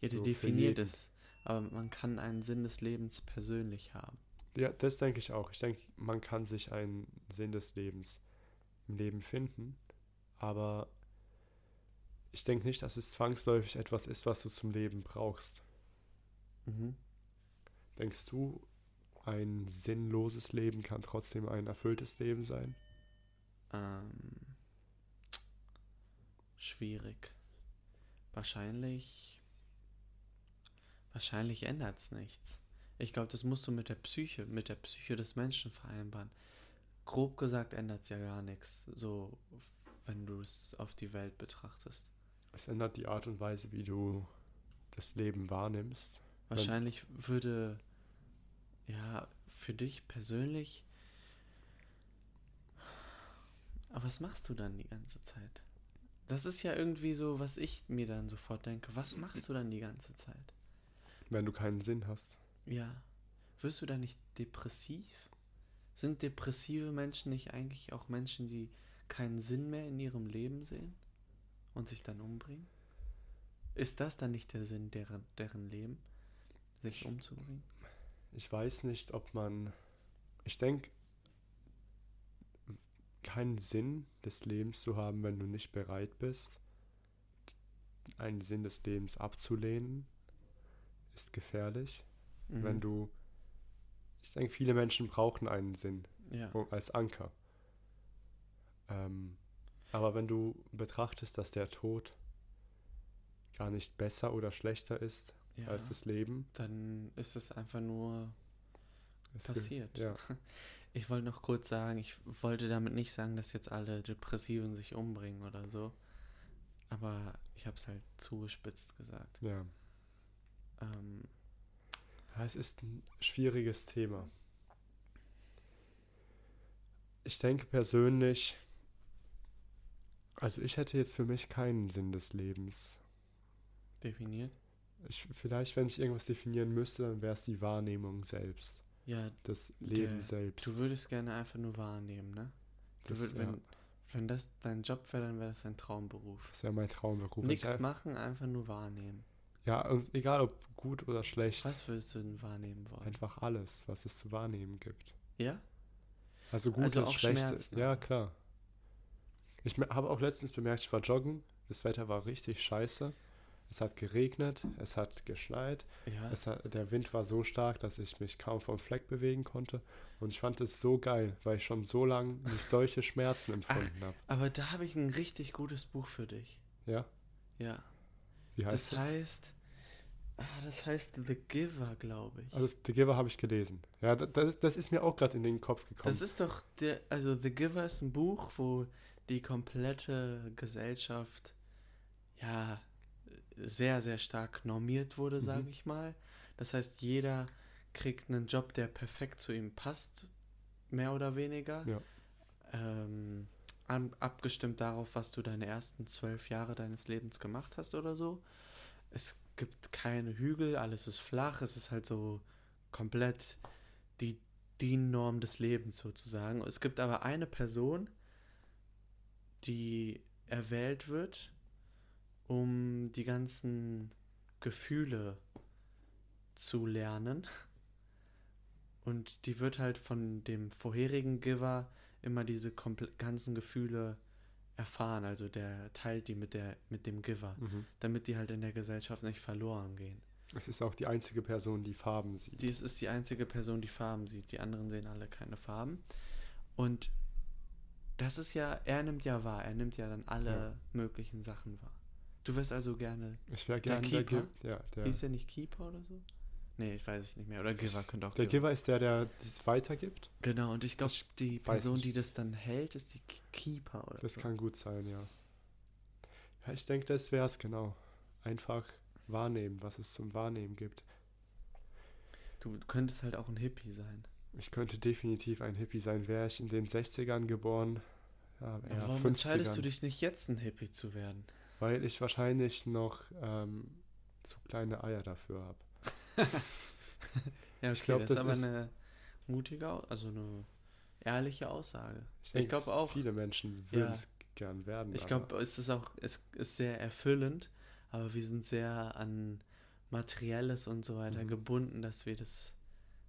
Ja, der so definiert ist aber man kann einen Sinn des Lebens persönlich haben. Ja, das denke ich auch. Ich denke, man kann sich einen Sinn des Lebens im Leben finden, aber ich denke nicht, dass es zwangsläufig etwas ist, was du zum Leben brauchst. Mhm. Denkst du, ein sinnloses Leben kann trotzdem ein erfülltes Leben sein? Ähm, schwierig. Wahrscheinlich Wahrscheinlich ändert es nichts. Ich glaube, das musst du mit der Psyche, mit der Psyche des Menschen vereinbaren. Grob gesagt ändert es ja gar nichts, so wenn du es auf die Welt betrachtest. Es ändert die Art und Weise, wie du das Leben wahrnimmst. Wahrscheinlich würde, ja, für dich persönlich. Aber was machst du dann die ganze Zeit? Das ist ja irgendwie so, was ich mir dann sofort denke. Was machst du dann die ganze Zeit? Wenn du keinen Sinn hast. Ja. Wirst du da nicht depressiv? Sind depressive Menschen nicht eigentlich auch Menschen, die keinen Sinn mehr in ihrem Leben sehen und sich dann umbringen? Ist das dann nicht der Sinn deren, deren Leben, sich ich, umzubringen? Ich weiß nicht, ob man. Ich denke, keinen Sinn des Lebens zu haben, wenn du nicht bereit bist, einen Sinn des Lebens abzulehnen, ist gefährlich. Mhm. Wenn du. Ich denke, viele Menschen brauchen einen Sinn ja. als Anker. Ähm, aber wenn du betrachtest, dass der Tod gar nicht besser oder schlechter ist ja, als das Leben, dann ist es einfach nur es passiert. Ja. Ich wollte noch kurz sagen, ich wollte damit nicht sagen, dass jetzt alle Depressiven sich umbringen oder so. Aber ich habe es halt zugespitzt gesagt. Ja. Ähm. Es ist ein schwieriges Thema. Ich denke persönlich, also ich hätte jetzt für mich keinen Sinn des Lebens. Definiert? Ich, vielleicht, wenn ich irgendwas definieren müsste, dann wäre es die Wahrnehmung selbst. Ja. Das Leben der, selbst. Du würdest gerne einfach nur wahrnehmen, ne? Das, würd, wenn, ja. wenn das dein Job wäre, dann wäre das dein Traumberuf. Das wäre mein Traumberuf. Nichts machen, einfach nur wahrnehmen. Ja, und egal ob gut oder schlecht. Was würdest du denn wahrnehmen wollen? Einfach alles, was es zu wahrnehmen gibt. Ja? Also gut also und schlecht. Ja, klar. Ich habe auch letztens bemerkt, ich war joggen, das Wetter war richtig scheiße. Es hat geregnet, es hat geschneit, ja. es hat, der Wind war so stark, dass ich mich kaum vom Fleck bewegen konnte. Und ich fand es so geil, weil ich schon so lange nicht solche Schmerzen empfunden habe. Aber da habe ich ein richtig gutes Buch für dich. Ja? Ja. Wie heißt das? Das heißt, ah, das heißt The Giver, glaube ich. Also The Giver habe ich gelesen. Ja, das, das ist mir auch gerade in den Kopf gekommen. Das ist doch der, also The Giver ist ein Buch, wo die komplette Gesellschaft ja sehr, sehr stark normiert wurde, sage mhm. ich mal. Das heißt, jeder kriegt einen Job, der perfekt zu ihm passt, mehr oder weniger. Ja. Ähm, an, abgestimmt darauf, was du deine ersten zwölf Jahre deines Lebens gemacht hast oder so. Es gibt keine Hügel, alles ist flach, es ist halt so komplett die, die Norm des Lebens sozusagen. Es gibt aber eine Person, die erwählt wird, um die ganzen Gefühle zu lernen. Und die wird halt von dem vorherigen Giver immer diese ganzen Gefühle erfahren. Also der teilt die mit, der, mit dem Giver, mhm. damit die halt in der Gesellschaft nicht verloren gehen. Es ist auch die einzige Person, die Farben sieht. Dies ist die einzige Person, die Farben sieht. Die anderen sehen alle keine Farben. Und das ist ja, er nimmt ja wahr, er nimmt ja dann alle ja. möglichen Sachen wahr. Du wärst also gerne. Ich wäre gerne der Keeper. Der, ja, der. Hieß der nicht Keeper oder so? Nee, ich weiß es nicht mehr. Oder Giver könnte auch. Der Giver, ist der, der das weitergibt. Genau, und ich glaube, die Person, die das dann hält, ist die Keeper oder Das so. kann gut sein, ja. Ja, ich denke, das wäre es genau. Einfach wahrnehmen, was es zum Wahrnehmen gibt. Du könntest halt auch ein Hippie sein. Ich könnte definitiv ein Hippie sein. Wäre ich in den 60ern geboren, ja, eher Warum 50ern. entscheidest du dich nicht jetzt ein Hippie zu werden? Weil ich wahrscheinlich noch ähm, zu kleine Eier dafür habe. ja, ich glaube, das, das, ist aber eine mutige, also eine ehrliche Aussage. Ich, ich glaube auch. Viele Menschen würden ja, es gern werden. Ich glaube, es ist auch, es ist sehr erfüllend, aber wir sind sehr an Materielles und so weiter mhm. gebunden, dass wir das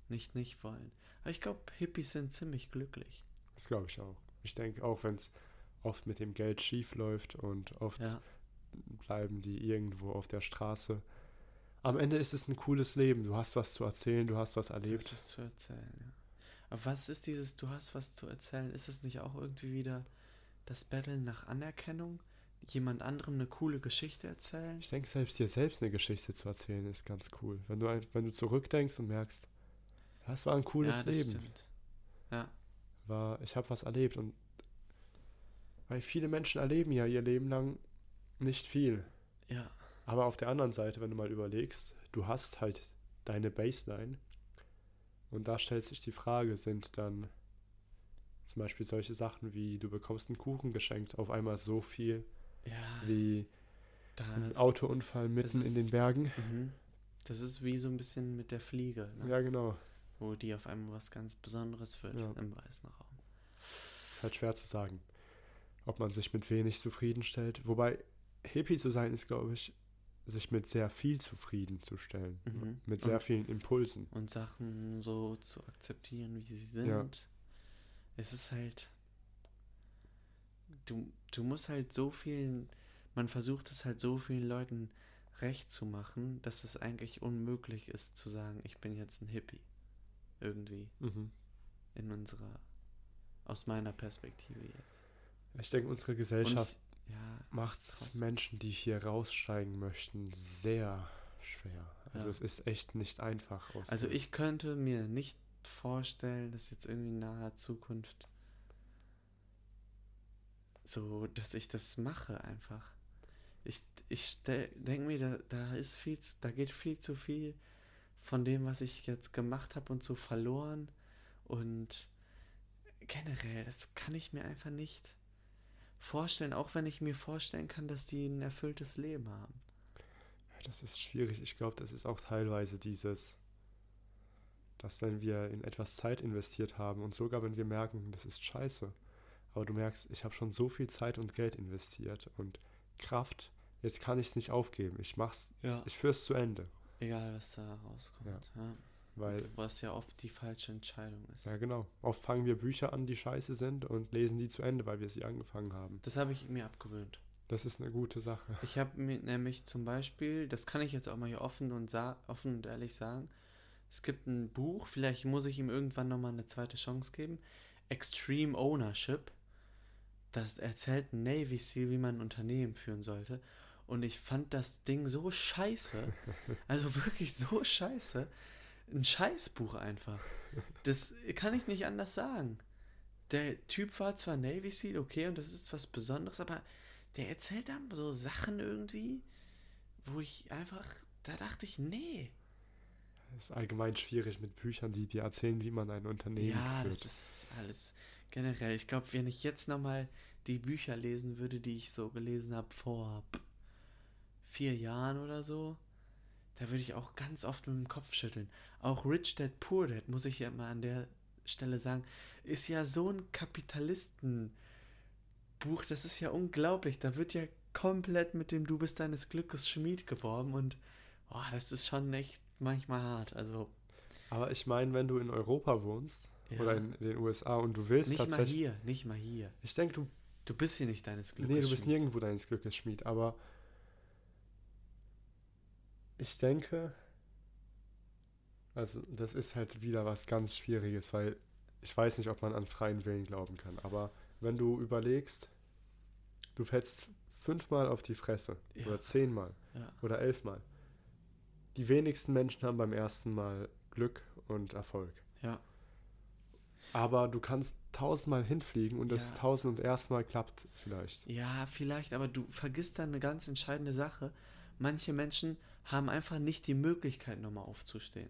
nicht nicht wollen. Aber ich glaube, Hippies sind ziemlich glücklich. Das glaube ich auch. Ich denke auch, wenn es oft mit dem Geld schief läuft und oft ja. bleiben die irgendwo auf der Straße. Am Ende ist es ein cooles Leben. Du hast was zu erzählen, du hast was erlebt. Du hast was zu erzählen, ja. Aber was ist dieses, du hast was zu erzählen? Ist es nicht auch irgendwie wieder das Betteln nach Anerkennung? Jemand anderem eine coole Geschichte erzählen? Ich denke, selbst dir selbst eine Geschichte zu erzählen ist ganz cool. Wenn du, wenn du zurückdenkst und merkst, das war ein cooles ja, das Leben. Stimmt. Ja. War, ich habe was erlebt und weil viele Menschen erleben ja ihr Leben lang nicht viel. Ja. Aber auf der anderen Seite, wenn du mal überlegst, du hast halt deine Baseline und da stellt sich die Frage, sind dann zum Beispiel solche Sachen wie du bekommst einen Kuchen geschenkt auf einmal so viel ja, wie ein Autounfall mitten ist, in den Bergen. Mhm. Das ist wie so ein bisschen mit der Fliege. Ne? Ja, genau. wo die auf einmal was ganz Besonderes wird ja. im weißen Raum. Ist halt schwer zu sagen, ob man sich mit wenig zufriedenstellt. Wobei Hippie zu sein ist, glaube ich, sich mit sehr viel zufriedenzustellen. Mhm. Mit sehr und, vielen Impulsen. Und Sachen so zu akzeptieren, wie sie sind. Ja. Es ist halt. Du, du musst halt so vielen. Man versucht es halt so vielen Leuten recht zu machen, dass es eigentlich unmöglich ist zu sagen, ich bin jetzt ein Hippie. Irgendwie. Mhm. In unserer. Aus meiner Perspektive jetzt. Ich denke, unsere Gesellschaft ja, macht es Menschen, die hier raussteigen möchten, sehr schwer. Also ja. es ist echt nicht einfach. Also ich könnte mir nicht vorstellen, dass jetzt irgendwie in naher Zukunft so, dass ich das mache einfach. Ich, ich denke mir, da, da ist viel, zu, da geht viel zu viel von dem, was ich jetzt gemacht habe und so verloren. Und generell, das kann ich mir einfach nicht vorstellen, auch wenn ich mir vorstellen kann, dass die ein erfülltes Leben haben. Ja, das ist schwierig. Ich glaube, das ist auch teilweise dieses, dass wenn wir in etwas Zeit investiert haben und sogar wenn wir merken, das ist scheiße, aber du merkst, ich habe schon so viel Zeit und Geld investiert und Kraft, jetzt kann ich es nicht aufgeben. Ich mach's, ja. ich führe es zu Ende. Egal, was da rauskommt. Ja. ja. Weil, Was ja oft die falsche Entscheidung ist. Ja, genau. Oft fangen wir Bücher an, die scheiße sind und lesen die zu Ende, weil wir sie angefangen haben. Das habe ich mir abgewöhnt. Das ist eine gute Sache. Ich habe mir nämlich zum Beispiel, das kann ich jetzt auch mal hier offen und, offen und ehrlich sagen, es gibt ein Buch, vielleicht muss ich ihm irgendwann nochmal eine zweite Chance geben, Extreme Ownership. Das erzählt ein Navy SEAL, wie man ein Unternehmen führen sollte. Und ich fand das Ding so scheiße. Also wirklich so scheiße ein Scheißbuch einfach. Das kann ich nicht anders sagen. Der Typ war zwar Navy Seal, okay, und das ist was Besonderes, aber der erzählt dann so Sachen irgendwie, wo ich einfach, da dachte ich, nee. Es ist allgemein schwierig mit Büchern, die dir erzählen, wie man ein Unternehmen ja, führt. Ja, das ist alles generell. Ich glaube, wenn ich jetzt nochmal die Bücher lesen würde, die ich so gelesen habe vor vier Jahren oder so, da würde ich auch ganz oft mit dem Kopf schütteln. Auch Rich Dad Poor Dad, muss ich ja mal an der Stelle sagen, ist ja so ein Kapitalistenbuch, das ist ja unglaublich. Da wird ja komplett mit dem Du bist deines Glückes Schmied geworben und oh, das ist schon echt manchmal hart. Also. Aber ich meine, wenn du in Europa wohnst ja. oder in den USA und du willst nicht tatsächlich. Nicht mal hier, nicht mal hier. Ich denke, du. Du bist hier nicht deines Glückes Nee, du bist Schmied. nirgendwo deines Glückes Schmied, aber ich denke, also das ist halt wieder was ganz Schwieriges, weil ich weiß nicht, ob man an freien Willen glauben kann. Aber wenn du überlegst, du fällst fünfmal auf die Fresse ja. oder zehnmal ja. oder elfmal. Die wenigsten Menschen haben beim ersten Mal Glück und Erfolg. Ja. Aber du kannst tausendmal hinfliegen und das ja. tausend und erstmal klappt vielleicht. Ja, vielleicht, aber du vergisst dann eine ganz entscheidende Sache. Manche Menschen haben einfach nicht die Möglichkeit, nochmal aufzustehen.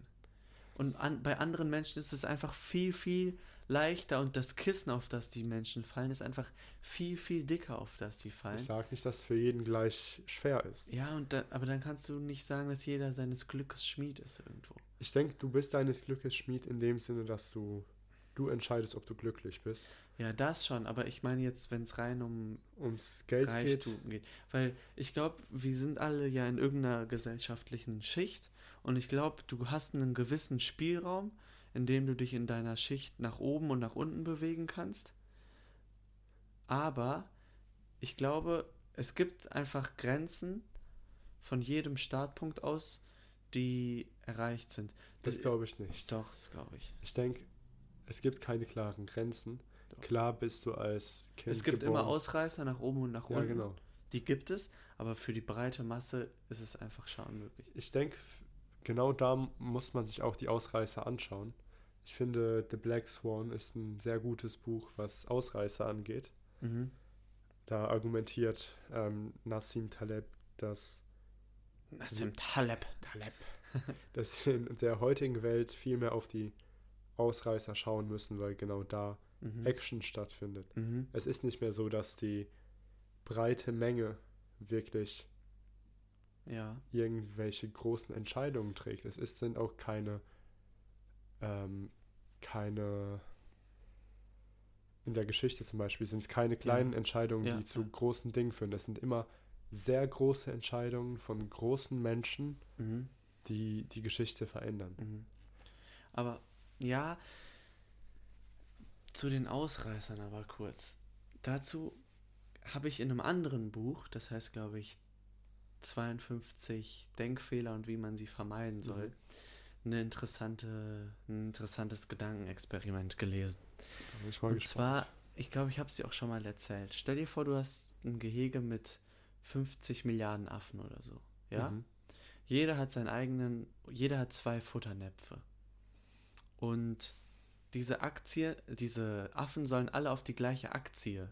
Und an, bei anderen Menschen ist es einfach viel, viel leichter und das Kissen, auf das die Menschen fallen, ist einfach viel, viel dicker, auf das sie fallen. Ich sage nicht, dass es für jeden gleich schwer ist. Ja, und da, aber dann kannst du nicht sagen, dass jeder seines Glückes Schmied ist irgendwo. Ich denke, du bist deines Glückes Schmied in dem Sinne, dass du du entscheidest, ob du glücklich bist. Ja, das schon, aber ich meine jetzt, wenn es rein um ums Geld Reichtum geht. geht. Weil ich glaube, wir sind alle ja in irgendeiner gesellschaftlichen Schicht und ich glaube, du hast einen gewissen Spielraum, in dem du dich in deiner Schicht nach oben und nach unten bewegen kannst. Aber ich glaube, es gibt einfach Grenzen von jedem Startpunkt aus, die erreicht sind. Das, das glaube ich nicht. Doch, das glaube ich. Ich denke, es gibt keine klaren Grenzen. Klar bist du als Kind. Es gibt geboren. immer Ausreißer nach oben und nach unten. Ja, genau. Die gibt es, aber für die breite Masse ist es einfach schon unmöglich. Ich denke, genau da muss man sich auch die Ausreißer anschauen. Ich finde, The Black Swan ist ein sehr gutes Buch, was Ausreißer angeht. Mhm. Da argumentiert ähm, Nassim Taleb, dass. Nassim Taleb. Taleb. dass wir in der heutigen Welt viel mehr auf die Ausreißer schauen müssen, weil genau da mhm. Action stattfindet. Mhm. Es ist nicht mehr so, dass die breite Menge wirklich ja. irgendwelche großen Entscheidungen trägt. Es ist, sind auch keine ähm, keine, in der Geschichte zum Beispiel, sind es keine kleinen ja. Entscheidungen, ja. die zu großen Dingen führen. Das sind immer sehr große Entscheidungen von großen Menschen, mhm. die die Geschichte verändern. Mhm. Aber ja, zu den Ausreißern aber kurz. Dazu habe ich in einem anderen Buch, das heißt, glaube ich, 52 Denkfehler und wie man sie vermeiden soll, mhm. eine interessante, ein interessantes Gedankenexperiment gelesen. Und gespannt. zwar, ich glaube, ich habe es dir auch schon mal erzählt. Stell dir vor, du hast ein Gehege mit 50 Milliarden Affen oder so. Ja? Mhm. Jeder hat seinen eigenen, jeder hat zwei Futternäpfe. Und diese Aktie, diese Affen sollen alle auf die gleiche Aktie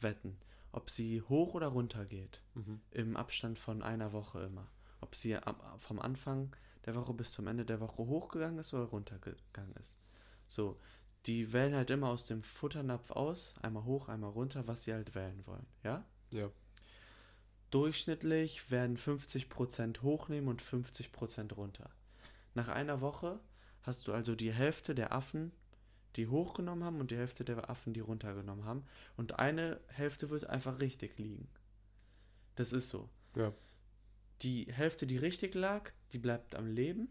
wetten ob sie hoch oder runter geht. Mhm. Im Abstand von einer Woche immer. Ob sie vom Anfang der Woche bis zum Ende der Woche hochgegangen ist oder runtergegangen ist. So, die wählen halt immer aus dem Futternapf aus, einmal hoch, einmal runter, was sie halt wählen wollen, ja? Ja. Durchschnittlich werden 50% hochnehmen und 50% runter. Nach einer Woche hast du also die Hälfte der Affen die hochgenommen haben und die Hälfte der Affen, die runtergenommen haben. Und eine Hälfte wird einfach richtig liegen. Das ist so. Ja. Die Hälfte, die richtig lag, die bleibt am Leben.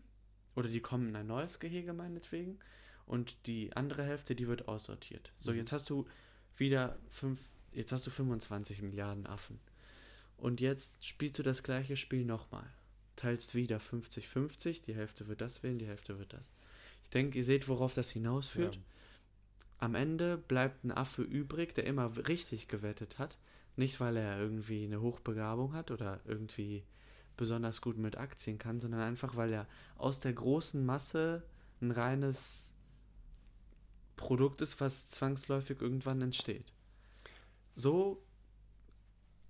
Oder die kommen in ein neues Gehege meinetwegen. Und die andere Hälfte, die wird aussortiert. So, mhm. jetzt hast du wieder fünf, jetzt hast du 25 Milliarden Affen. Und jetzt spielst du das gleiche Spiel nochmal. Teilst wieder 50-50, die Hälfte wird das wählen, die Hälfte wird das. Ich denke, ihr seht, worauf das hinausführt. Ja. Am Ende bleibt ein Affe übrig, der immer richtig gewettet hat. Nicht, weil er irgendwie eine Hochbegabung hat oder irgendwie besonders gut mit Aktien kann, sondern einfach, weil er aus der großen Masse ein reines Produkt ist, was zwangsläufig irgendwann entsteht. So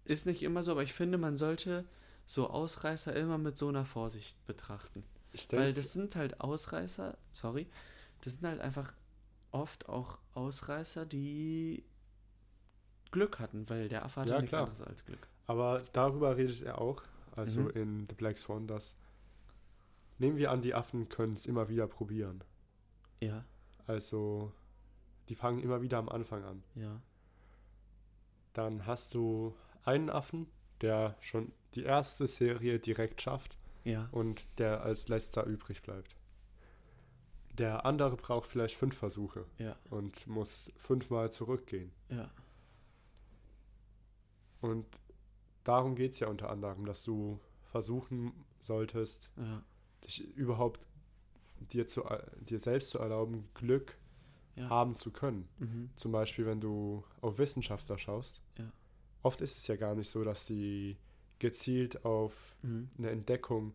ist nicht immer so, aber ich finde, man sollte so Ausreißer immer mit so einer Vorsicht betrachten. Denk, Weil das sind halt Ausreißer, sorry, das sind halt einfach oft auch Ausreißer, die Glück hatten, weil der Affe hatte ja, nichts klar. anderes als Glück. Aber darüber redet er auch, also mhm. in The Black Swan, dass nehmen wir an, die Affen können es immer wieder probieren. Ja. Also, die fangen immer wieder am Anfang an. Ja. Dann hast du einen Affen, der schon die erste Serie direkt schafft ja. und der als letzter übrig bleibt. Der andere braucht vielleicht fünf Versuche ja. und muss fünfmal zurückgehen. Ja. Und darum geht es ja unter anderem, dass du versuchen solltest, ja. dich überhaupt dir, zu, dir selbst zu erlauben, Glück ja. haben zu können. Mhm. Zum Beispiel, wenn du auf Wissenschaftler schaust. Ja. Oft ist es ja gar nicht so, dass sie gezielt auf mhm. eine Entdeckung,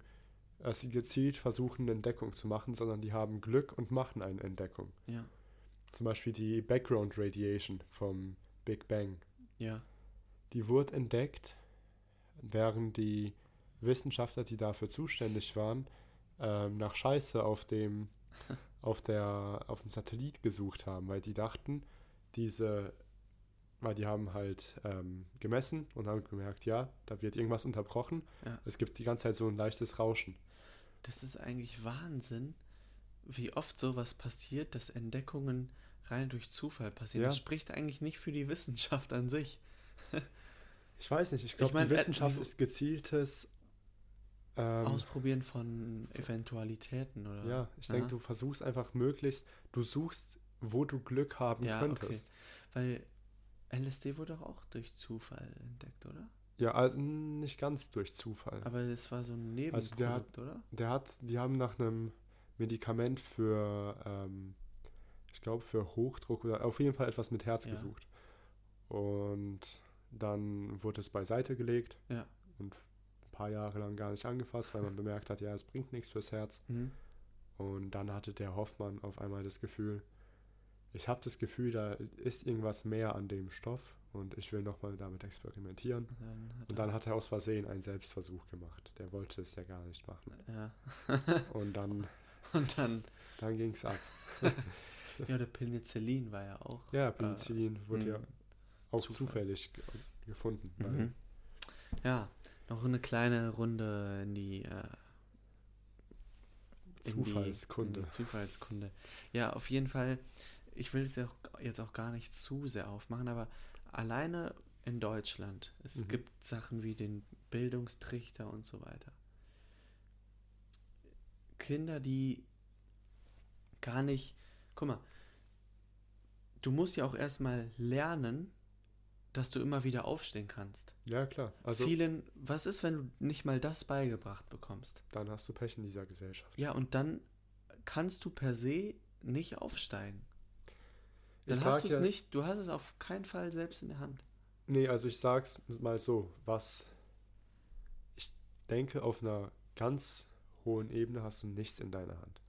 dass sie gezielt versuchen, eine Entdeckung zu machen, sondern die haben Glück und machen eine Entdeckung. Ja. Zum Beispiel die Background Radiation vom Big Bang. Ja. Die wurde entdeckt, während die Wissenschaftler, die dafür zuständig waren, ähm, nach Scheiße auf dem, auf, der, auf dem Satellit gesucht haben, weil die dachten, diese weil die haben halt ähm, gemessen und haben gemerkt, ja, da wird irgendwas unterbrochen. Ja. Es gibt die ganze Zeit so ein leichtes Rauschen. Das ist eigentlich Wahnsinn, wie oft sowas passiert, dass Entdeckungen rein durch Zufall passieren. Ja. Das spricht eigentlich nicht für die Wissenschaft an sich. ich weiß nicht, ich glaube, ich mein, die Wissenschaft äh, ist gezieltes ähm, Ausprobieren von Eventualitäten, oder? Ja, ich denke, du versuchst einfach möglichst, du suchst, wo du Glück haben ja, könntest. Okay. Weil LSD wurde doch auch durch Zufall entdeckt, oder? Ja, also nicht ganz durch Zufall. Aber das war so ein Nebenprodukt, also der hat, oder? Der hat, die haben nach einem Medikament für, ähm, ich glaube, für Hochdruck oder auf jeden Fall etwas mit Herz ja. gesucht. Und dann wurde es beiseite gelegt ja. und ein paar Jahre lang gar nicht angefasst, weil man bemerkt hat, ja, es bringt nichts fürs Herz. Mhm. Und dann hatte der Hoffmann auf einmal das Gefühl, ich habe das Gefühl, da ist irgendwas mehr an dem Stoff und ich will nochmal damit experimentieren. Dann und dann hat er aus Versehen einen Selbstversuch gemacht. Der wollte es ja gar nicht machen. Ja. und dann, und dann, dann ging es ab. ja, der Penicillin war ja auch. Ja, Penicillin äh, wurde ja auch Zufall. zufällig gefunden. Mhm. Ja, noch eine kleine Runde in die äh, Zufallskunde. Die, die Zufallskunde. Ja, auf jeden Fall. Ich will es ja auch, jetzt auch gar nicht zu sehr aufmachen, aber alleine in Deutschland, es mhm. gibt Sachen wie den Bildungstrichter und so weiter. Kinder, die gar nicht. Guck mal, du musst ja auch erstmal lernen, dass du immer wieder aufstehen kannst. Ja, klar. Also Vielen, was ist, wenn du nicht mal das beigebracht bekommst? Dann hast du Pech in dieser Gesellschaft. Ja, und dann kannst du per se nicht aufsteigen. Dann ich hast du es ja, nicht, du hast es auf keinen Fall selbst in der Hand. Nee, also ich sag's mal so, was ich denke, auf einer ganz hohen Ebene hast du nichts in deiner Hand.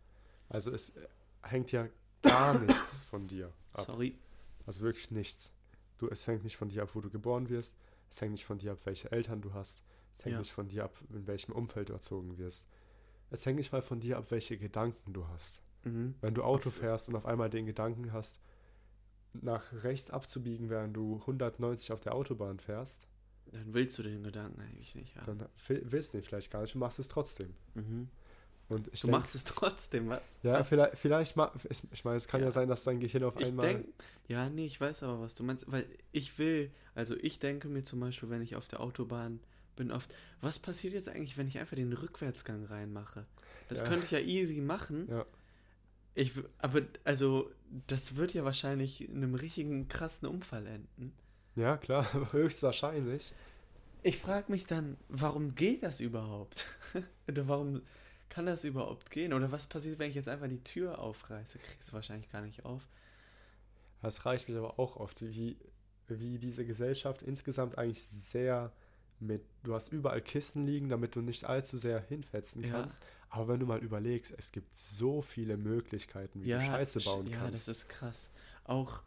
Also es hängt ja gar nichts von dir ab. Sorry. Also wirklich nichts. Du, es hängt nicht von dir ab, wo du geboren wirst. Es hängt nicht von dir ab, welche Eltern du hast. Es hängt ja. nicht von dir ab, in welchem Umfeld du erzogen wirst. Es hängt nicht mal von dir ab, welche Gedanken du hast. Mhm. Wenn du Auto fährst und auf einmal den Gedanken hast, nach rechts abzubiegen, während du 190 auf der Autobahn fährst. Dann willst du den Gedanken eigentlich nicht haben. Dann willst du ihn vielleicht gar nicht und machst es trotzdem. Mhm. Und ich du denk, machst es trotzdem, was? Ja, vielleicht, vielleicht ich meine, es kann ja. ja sein, dass dein Gehirn auf ich einmal. Denk, ja, nee, ich weiß aber, was du meinst, weil ich will, also ich denke mir zum Beispiel, wenn ich auf der Autobahn bin, oft, was passiert jetzt eigentlich, wenn ich einfach den Rückwärtsgang reinmache? Das ja. könnte ich ja easy machen. Ja. Ich, aber, also, das wird ja wahrscheinlich in einem richtigen krassen Unfall enden. Ja, klar, höchstwahrscheinlich. Ich frage mich dann, warum geht das überhaupt? Oder warum kann das überhaupt gehen? Oder was passiert, wenn ich jetzt einfach die Tür aufreiße? Kriegst du wahrscheinlich gar nicht auf. Das reicht mich aber auch oft, wie, wie diese Gesellschaft insgesamt eigentlich sehr mit, du hast überall Kisten liegen, damit du nicht allzu sehr hinfetzen ja. Aber wenn du mal überlegst, es gibt so viele Möglichkeiten, wie ja, du Scheiße bauen ja, kannst. Ja, das ist krass. Auch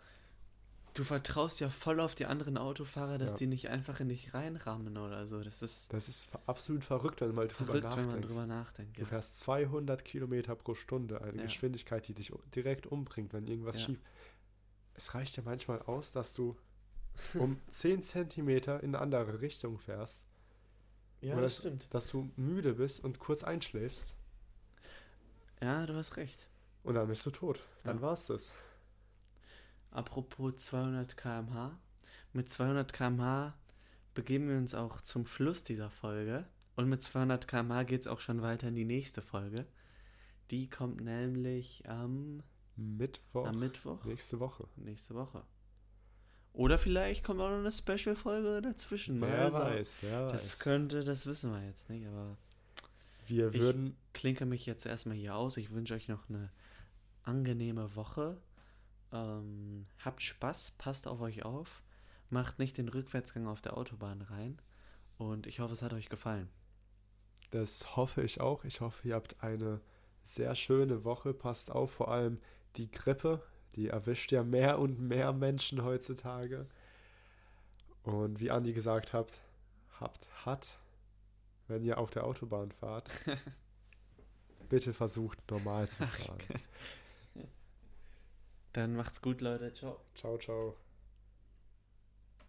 du vertraust ja voll auf die anderen Autofahrer, dass ja. die nicht einfach in dich reinrahmen oder so. Das ist, das ist absolut verrückt, wenn, du mal drüber verrückt, wenn man drüber nachdenkt. Ja. Du fährst 200 Kilometer pro Stunde, eine ja. Geschwindigkeit, die dich direkt umbringt, wenn irgendwas schief. Es reicht ja manchmal aus, dass du um 10 Zentimeter in eine andere Richtung fährst. Ja, das dass, stimmt. Dass du müde bist und kurz einschläfst. Ja, du hast recht. Und dann bist du tot. Dann ja. es das. Apropos 200 km/h. Mit 200 km/h begeben wir uns auch zum Schluss dieser Folge. Und mit 200 km/h geht es auch schon weiter in die nächste Folge. Die kommt nämlich am Mittwoch. Am Mittwoch. Nächste Woche. Nächste Woche. Oder vielleicht kommt auch noch eine Special-Folge dazwischen. Wer also, weiß, wer weiß. Das könnte, das wissen wir jetzt nicht, aber. Wir würden. Ich klinke mich jetzt erstmal hier aus. Ich wünsche euch noch eine angenehme Woche. Ähm, habt Spaß, passt auf euch auf, macht nicht den Rückwärtsgang auf der Autobahn rein und ich hoffe, es hat euch gefallen. Das hoffe ich auch. Ich hoffe, ihr habt eine sehr schöne Woche. Passt auf, vor allem die Grippe, die erwischt ja mehr und mehr Menschen heutzutage. Und wie Andi gesagt hat, habt hat, wenn ihr auf der Autobahn fahrt, bitte versucht normal zu fahren. Dann macht's gut, Leute. Ciao. Ciao, ciao.